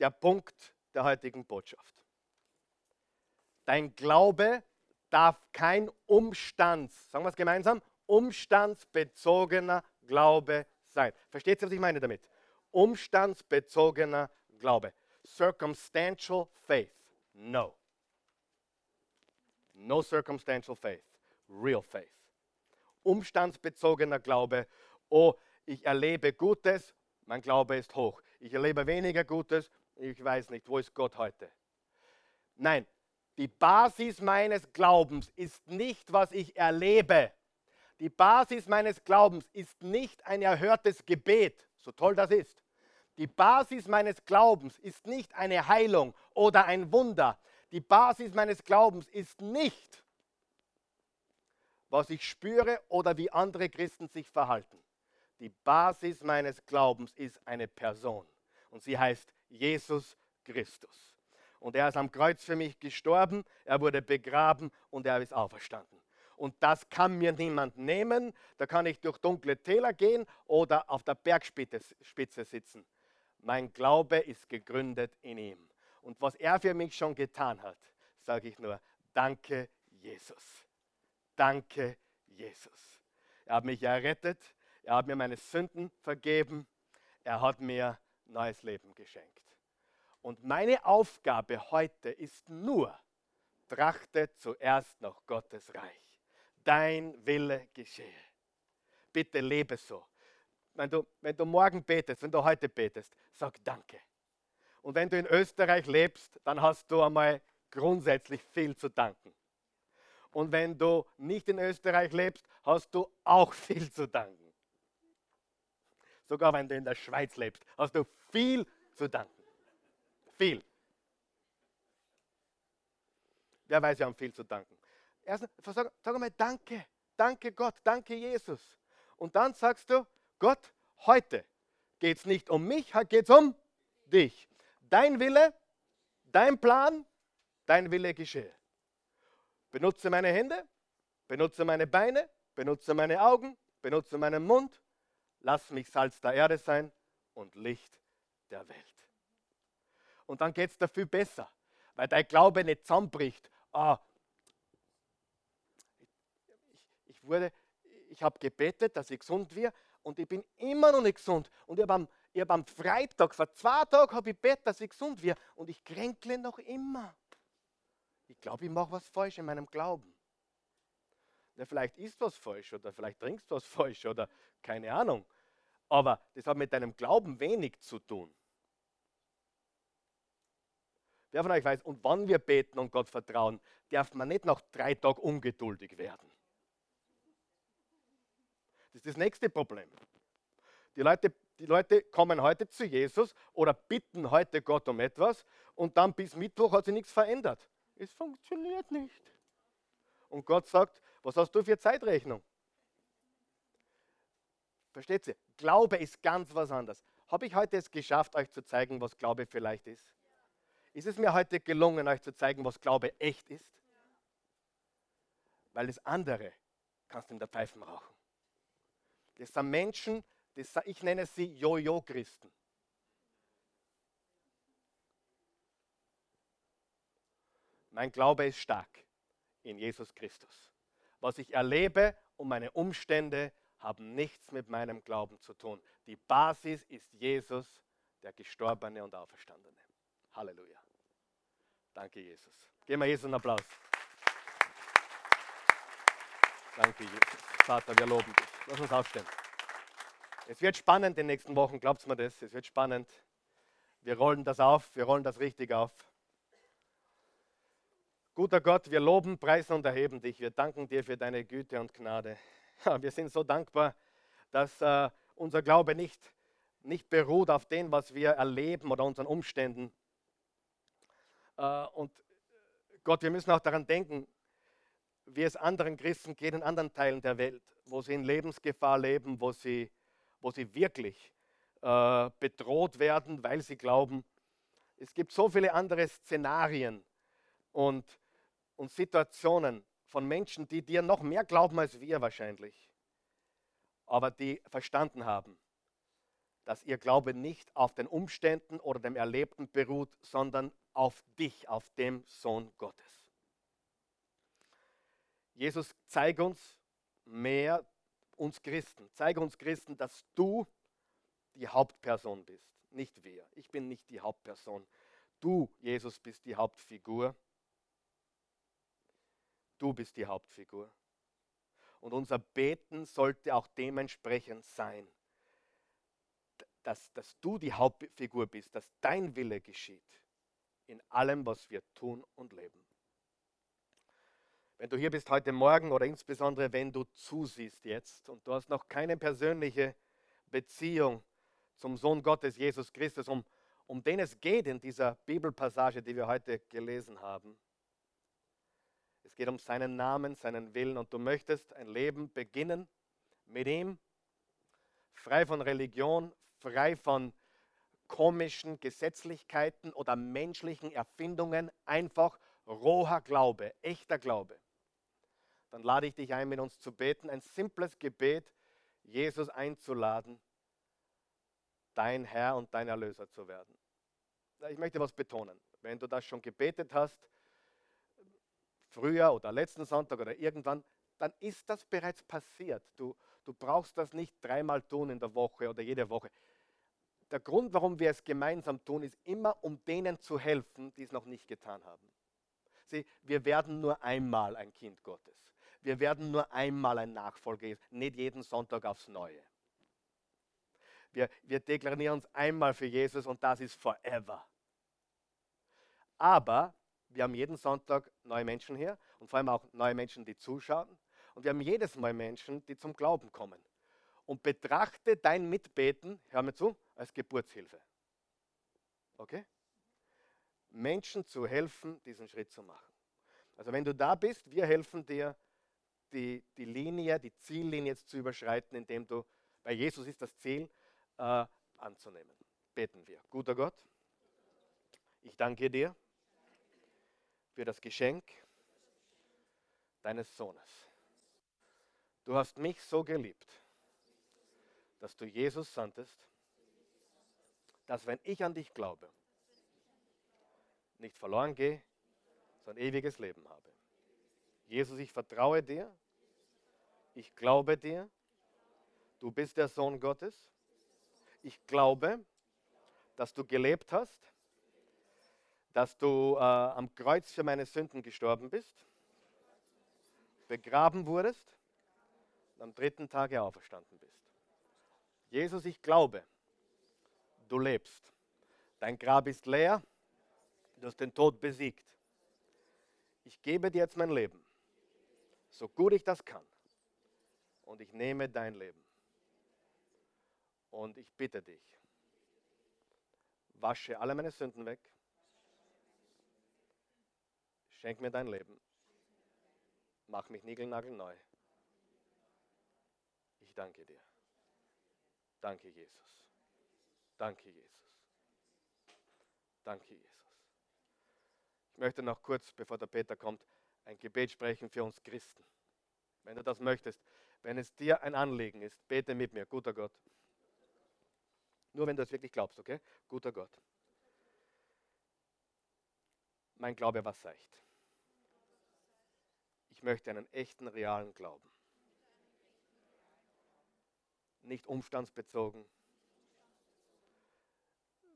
der Punkt der heutigen Botschaft. Dein Glaube darf kein Umstands, sagen wir es gemeinsam, umstandsbezogener Glaube sein. Versteht ihr, was ich meine damit? Umstandsbezogener Glaube. Circumstantial faith. No. No circumstantial faith. Real faith. Umstandsbezogener Glaube. Oh, ich erlebe Gutes, mein Glaube ist hoch. Ich erlebe weniger Gutes, ich weiß nicht, wo ist Gott heute? Nein, die Basis meines Glaubens ist nicht, was ich erlebe. Die Basis meines Glaubens ist nicht ein erhörtes Gebet, so toll das ist. Die Basis meines Glaubens ist nicht eine Heilung oder ein Wunder. Die Basis meines Glaubens ist nicht, was ich spüre oder wie andere Christen sich verhalten. Die Basis meines Glaubens ist eine Person und sie heißt Jesus Christus. Und er ist am Kreuz für mich gestorben, er wurde begraben und er ist auferstanden. Und das kann mir niemand nehmen. Da kann ich durch dunkle Täler gehen oder auf der Bergspitze sitzen. Mein Glaube ist gegründet in ihm. Und was er für mich schon getan hat, sage ich nur, danke Jesus. Danke Jesus. Er hat mich errettet, er hat mir meine Sünden vergeben, er hat mir neues Leben geschenkt. Und meine Aufgabe heute ist nur, trachte zuerst nach Gottes Reich. dein Wille geschehe. Bitte lebe so. Wenn du, wenn du morgen betest, wenn du heute betest, sag Danke. Und wenn du in Österreich lebst, dann hast du einmal grundsätzlich viel zu danken. Und wenn du nicht in Österreich lebst, hast du auch viel zu danken. Sogar wenn du in der Schweiz lebst, hast du viel zu danken. Viel. Wer weiß, wir haben viel zu danken. Erst sag, sag einmal Danke, danke Gott, danke Jesus. Und dann sagst du, Gott, heute geht es nicht um mich, geht es um dich. Dein Wille, dein Plan, dein Wille geschehe. Benutze meine Hände, benutze meine Beine, benutze meine Augen, benutze meinen Mund. Lass mich Salz der Erde sein und Licht der Welt. Und dann geht es dafür besser, weil dein Glaube nicht zusammenbricht. Ah, ich, ich wurde, ich habe gebetet, dass ich gesund werde und ich bin immer noch nicht gesund. Und ich habe am, hab am Freitag, vor zwei Tagen, habe ich gebetet, dass ich gesund werde und ich kränkle noch immer. Ich glaube, ich mache was falsch in meinem Glauben. Ja, vielleicht ist was falsch oder vielleicht trinkst du was falsch oder keine Ahnung. Aber das hat mit deinem Glauben wenig zu tun. Wer von euch weiß, und wann wir beten und Gott vertrauen, darf man nicht nach drei Tagen ungeduldig werden. Das ist das nächste Problem. Die Leute, die Leute kommen heute zu Jesus oder bitten heute Gott um etwas und dann bis Mittwoch hat sich nichts verändert. Es funktioniert nicht. Und Gott sagt, was hast du für Zeitrechnung? Versteht ihr? Glaube ist ganz was anderes. Habe ich heute es geschafft, euch zu zeigen, was Glaube vielleicht ist? Ist es mir heute gelungen, euch zu zeigen, was Glaube echt ist? Weil das andere kannst du in der Pfeifen rauchen. Das sind Menschen, das, ich nenne sie Jojo-Christen. Mein Glaube ist stark in Jesus Christus. Was ich erlebe und meine Umstände haben nichts mit meinem Glauben zu tun. Die Basis ist Jesus, der Gestorbene und Auferstandene. Halleluja. Danke, Jesus. Geben wir Jesus einen Applaus. Danke, Jesus. Vater, wir loben dich. Lass uns aufstehen. Es wird spannend in den nächsten Wochen, glaubt mir das. Es wird spannend. Wir rollen das auf, wir rollen das richtig auf. Guter Gott, wir loben, preisen und erheben dich. Wir danken dir für deine Güte und Gnade. Wir sind so dankbar, dass äh, unser Glaube nicht, nicht beruht auf dem, was wir erleben oder unseren Umständen. Äh, und Gott, wir müssen auch daran denken, wie es anderen Christen geht in anderen Teilen der Welt, wo sie in Lebensgefahr leben, wo sie, wo sie wirklich äh, bedroht werden, weil sie glauben. Es gibt so viele andere Szenarien und, und Situationen von Menschen, die dir noch mehr glauben als wir wahrscheinlich, aber die verstanden haben, dass ihr Glaube nicht auf den Umständen oder dem Erlebten beruht, sondern auf dich, auf dem Sohn Gottes. Jesus, zeige uns mehr, uns Christen, zeige uns Christen, dass du die Hauptperson bist, nicht wir. Ich bin nicht die Hauptperson. Du, Jesus, bist die Hauptfigur. Du bist die Hauptfigur. Und unser Beten sollte auch dementsprechend sein, dass, dass du die Hauptfigur bist, dass dein Wille geschieht in allem, was wir tun und leben. Wenn du hier bist heute Morgen oder insbesondere wenn du zusiehst jetzt und du hast noch keine persönliche Beziehung zum Sohn Gottes, Jesus Christus, um, um den es geht in dieser Bibelpassage, die wir heute gelesen haben, es geht um seinen Namen, seinen Willen und du möchtest ein Leben beginnen mit ihm, frei von Religion, frei von komischen Gesetzlichkeiten oder menschlichen Erfindungen, einfach roher Glaube, echter Glaube. Dann lade ich dich ein, mit uns zu beten, ein simples Gebet, Jesus einzuladen, dein Herr und dein Erlöser zu werden. Ich möchte was betonen. Wenn du das schon gebetet hast, früher oder letzten Sonntag oder irgendwann, dann ist das bereits passiert. Du, du brauchst das nicht dreimal tun in der Woche oder jede Woche. Der Grund, warum wir es gemeinsam tun, ist immer, um denen zu helfen, die es noch nicht getan haben. Sieh, wir werden nur einmal ein Kind Gottes. wir werden nur einmal ein Nachfolger, nicht jeden Sonntag aufs Neue. Wir, wir deklarieren uns einmal für Jesus und das ist forever. Aber wir haben jeden Sonntag neue Menschen hier und vor allem auch neue Menschen, die zuschauen. Und wir haben jedes Mal Menschen, die zum Glauben kommen. Und betrachte dein Mitbeten, hör mir zu, als Geburtshilfe. Okay? Menschen zu helfen, diesen Schritt zu machen. Also wenn du da bist, wir helfen dir, die, die Linie, die Ziellinie jetzt zu überschreiten, indem du, bei Jesus ist das Ziel, äh, anzunehmen. Beten wir. Guter Gott, ich danke dir für das Geschenk deines Sohnes. Du hast mich so geliebt, dass du Jesus sandtest, dass wenn ich an dich glaube, nicht verloren gehe, sondern ewiges Leben habe. Jesus, ich vertraue dir, ich glaube dir, du bist der Sohn Gottes. Ich glaube, dass du gelebt hast, dass du äh, am Kreuz für meine Sünden gestorben bist, begraben wurdest und am dritten Tage auferstanden bist. Jesus, ich glaube, du lebst. Dein Grab ist leer, du hast den Tod besiegt. Ich gebe dir jetzt mein Leben, so gut ich das kann. Und ich nehme dein Leben. Und ich bitte dich, wasche alle meine Sünden weg Schenk mir dein Leben. Mach mich niegelnagelneu. Ich danke dir. Danke, Jesus. Danke, Jesus. Danke, Jesus. Ich möchte noch kurz, bevor der Peter kommt, ein Gebet sprechen für uns Christen. Wenn du das möchtest, wenn es dir ein Anliegen ist, bete mit mir, guter Gott. Nur wenn du es wirklich glaubst, okay? Guter Gott. Mein Glaube war seicht. Ich möchte einen echten, realen Glauben. Nicht umstandsbezogen.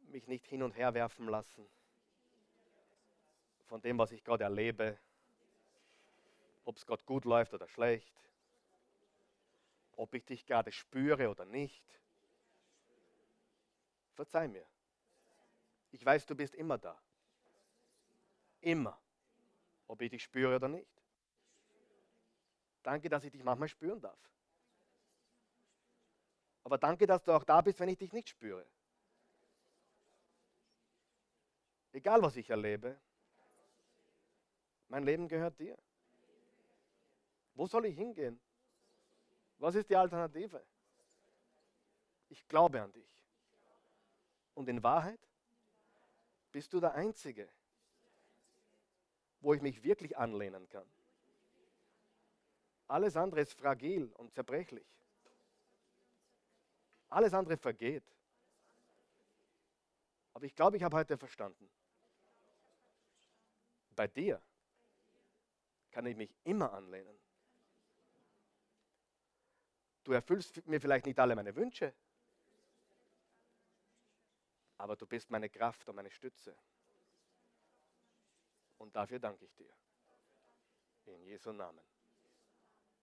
Mich nicht hin und her werfen lassen von dem, was ich gerade erlebe. Ob es gerade gut läuft oder schlecht. Ob ich dich gerade spüre oder nicht. Verzeih mir. Ich weiß, du bist immer da. Immer. Ob ich dich spüre oder nicht. Danke, dass ich dich manchmal spüren darf. Aber danke, dass du auch da bist, wenn ich dich nicht spüre. Egal, was ich erlebe, mein Leben gehört dir. Wo soll ich hingehen? Was ist die Alternative? Ich glaube an dich. Und in Wahrheit bist du der Einzige, wo ich mich wirklich anlehnen kann. Alles andere ist fragil und zerbrechlich. Alles andere vergeht. Aber ich glaube, ich habe heute verstanden. Bei dir kann ich mich immer anlehnen. Du erfüllst mir vielleicht nicht alle meine Wünsche, aber du bist meine Kraft und meine Stütze. Und dafür danke ich dir. In Jesu Namen.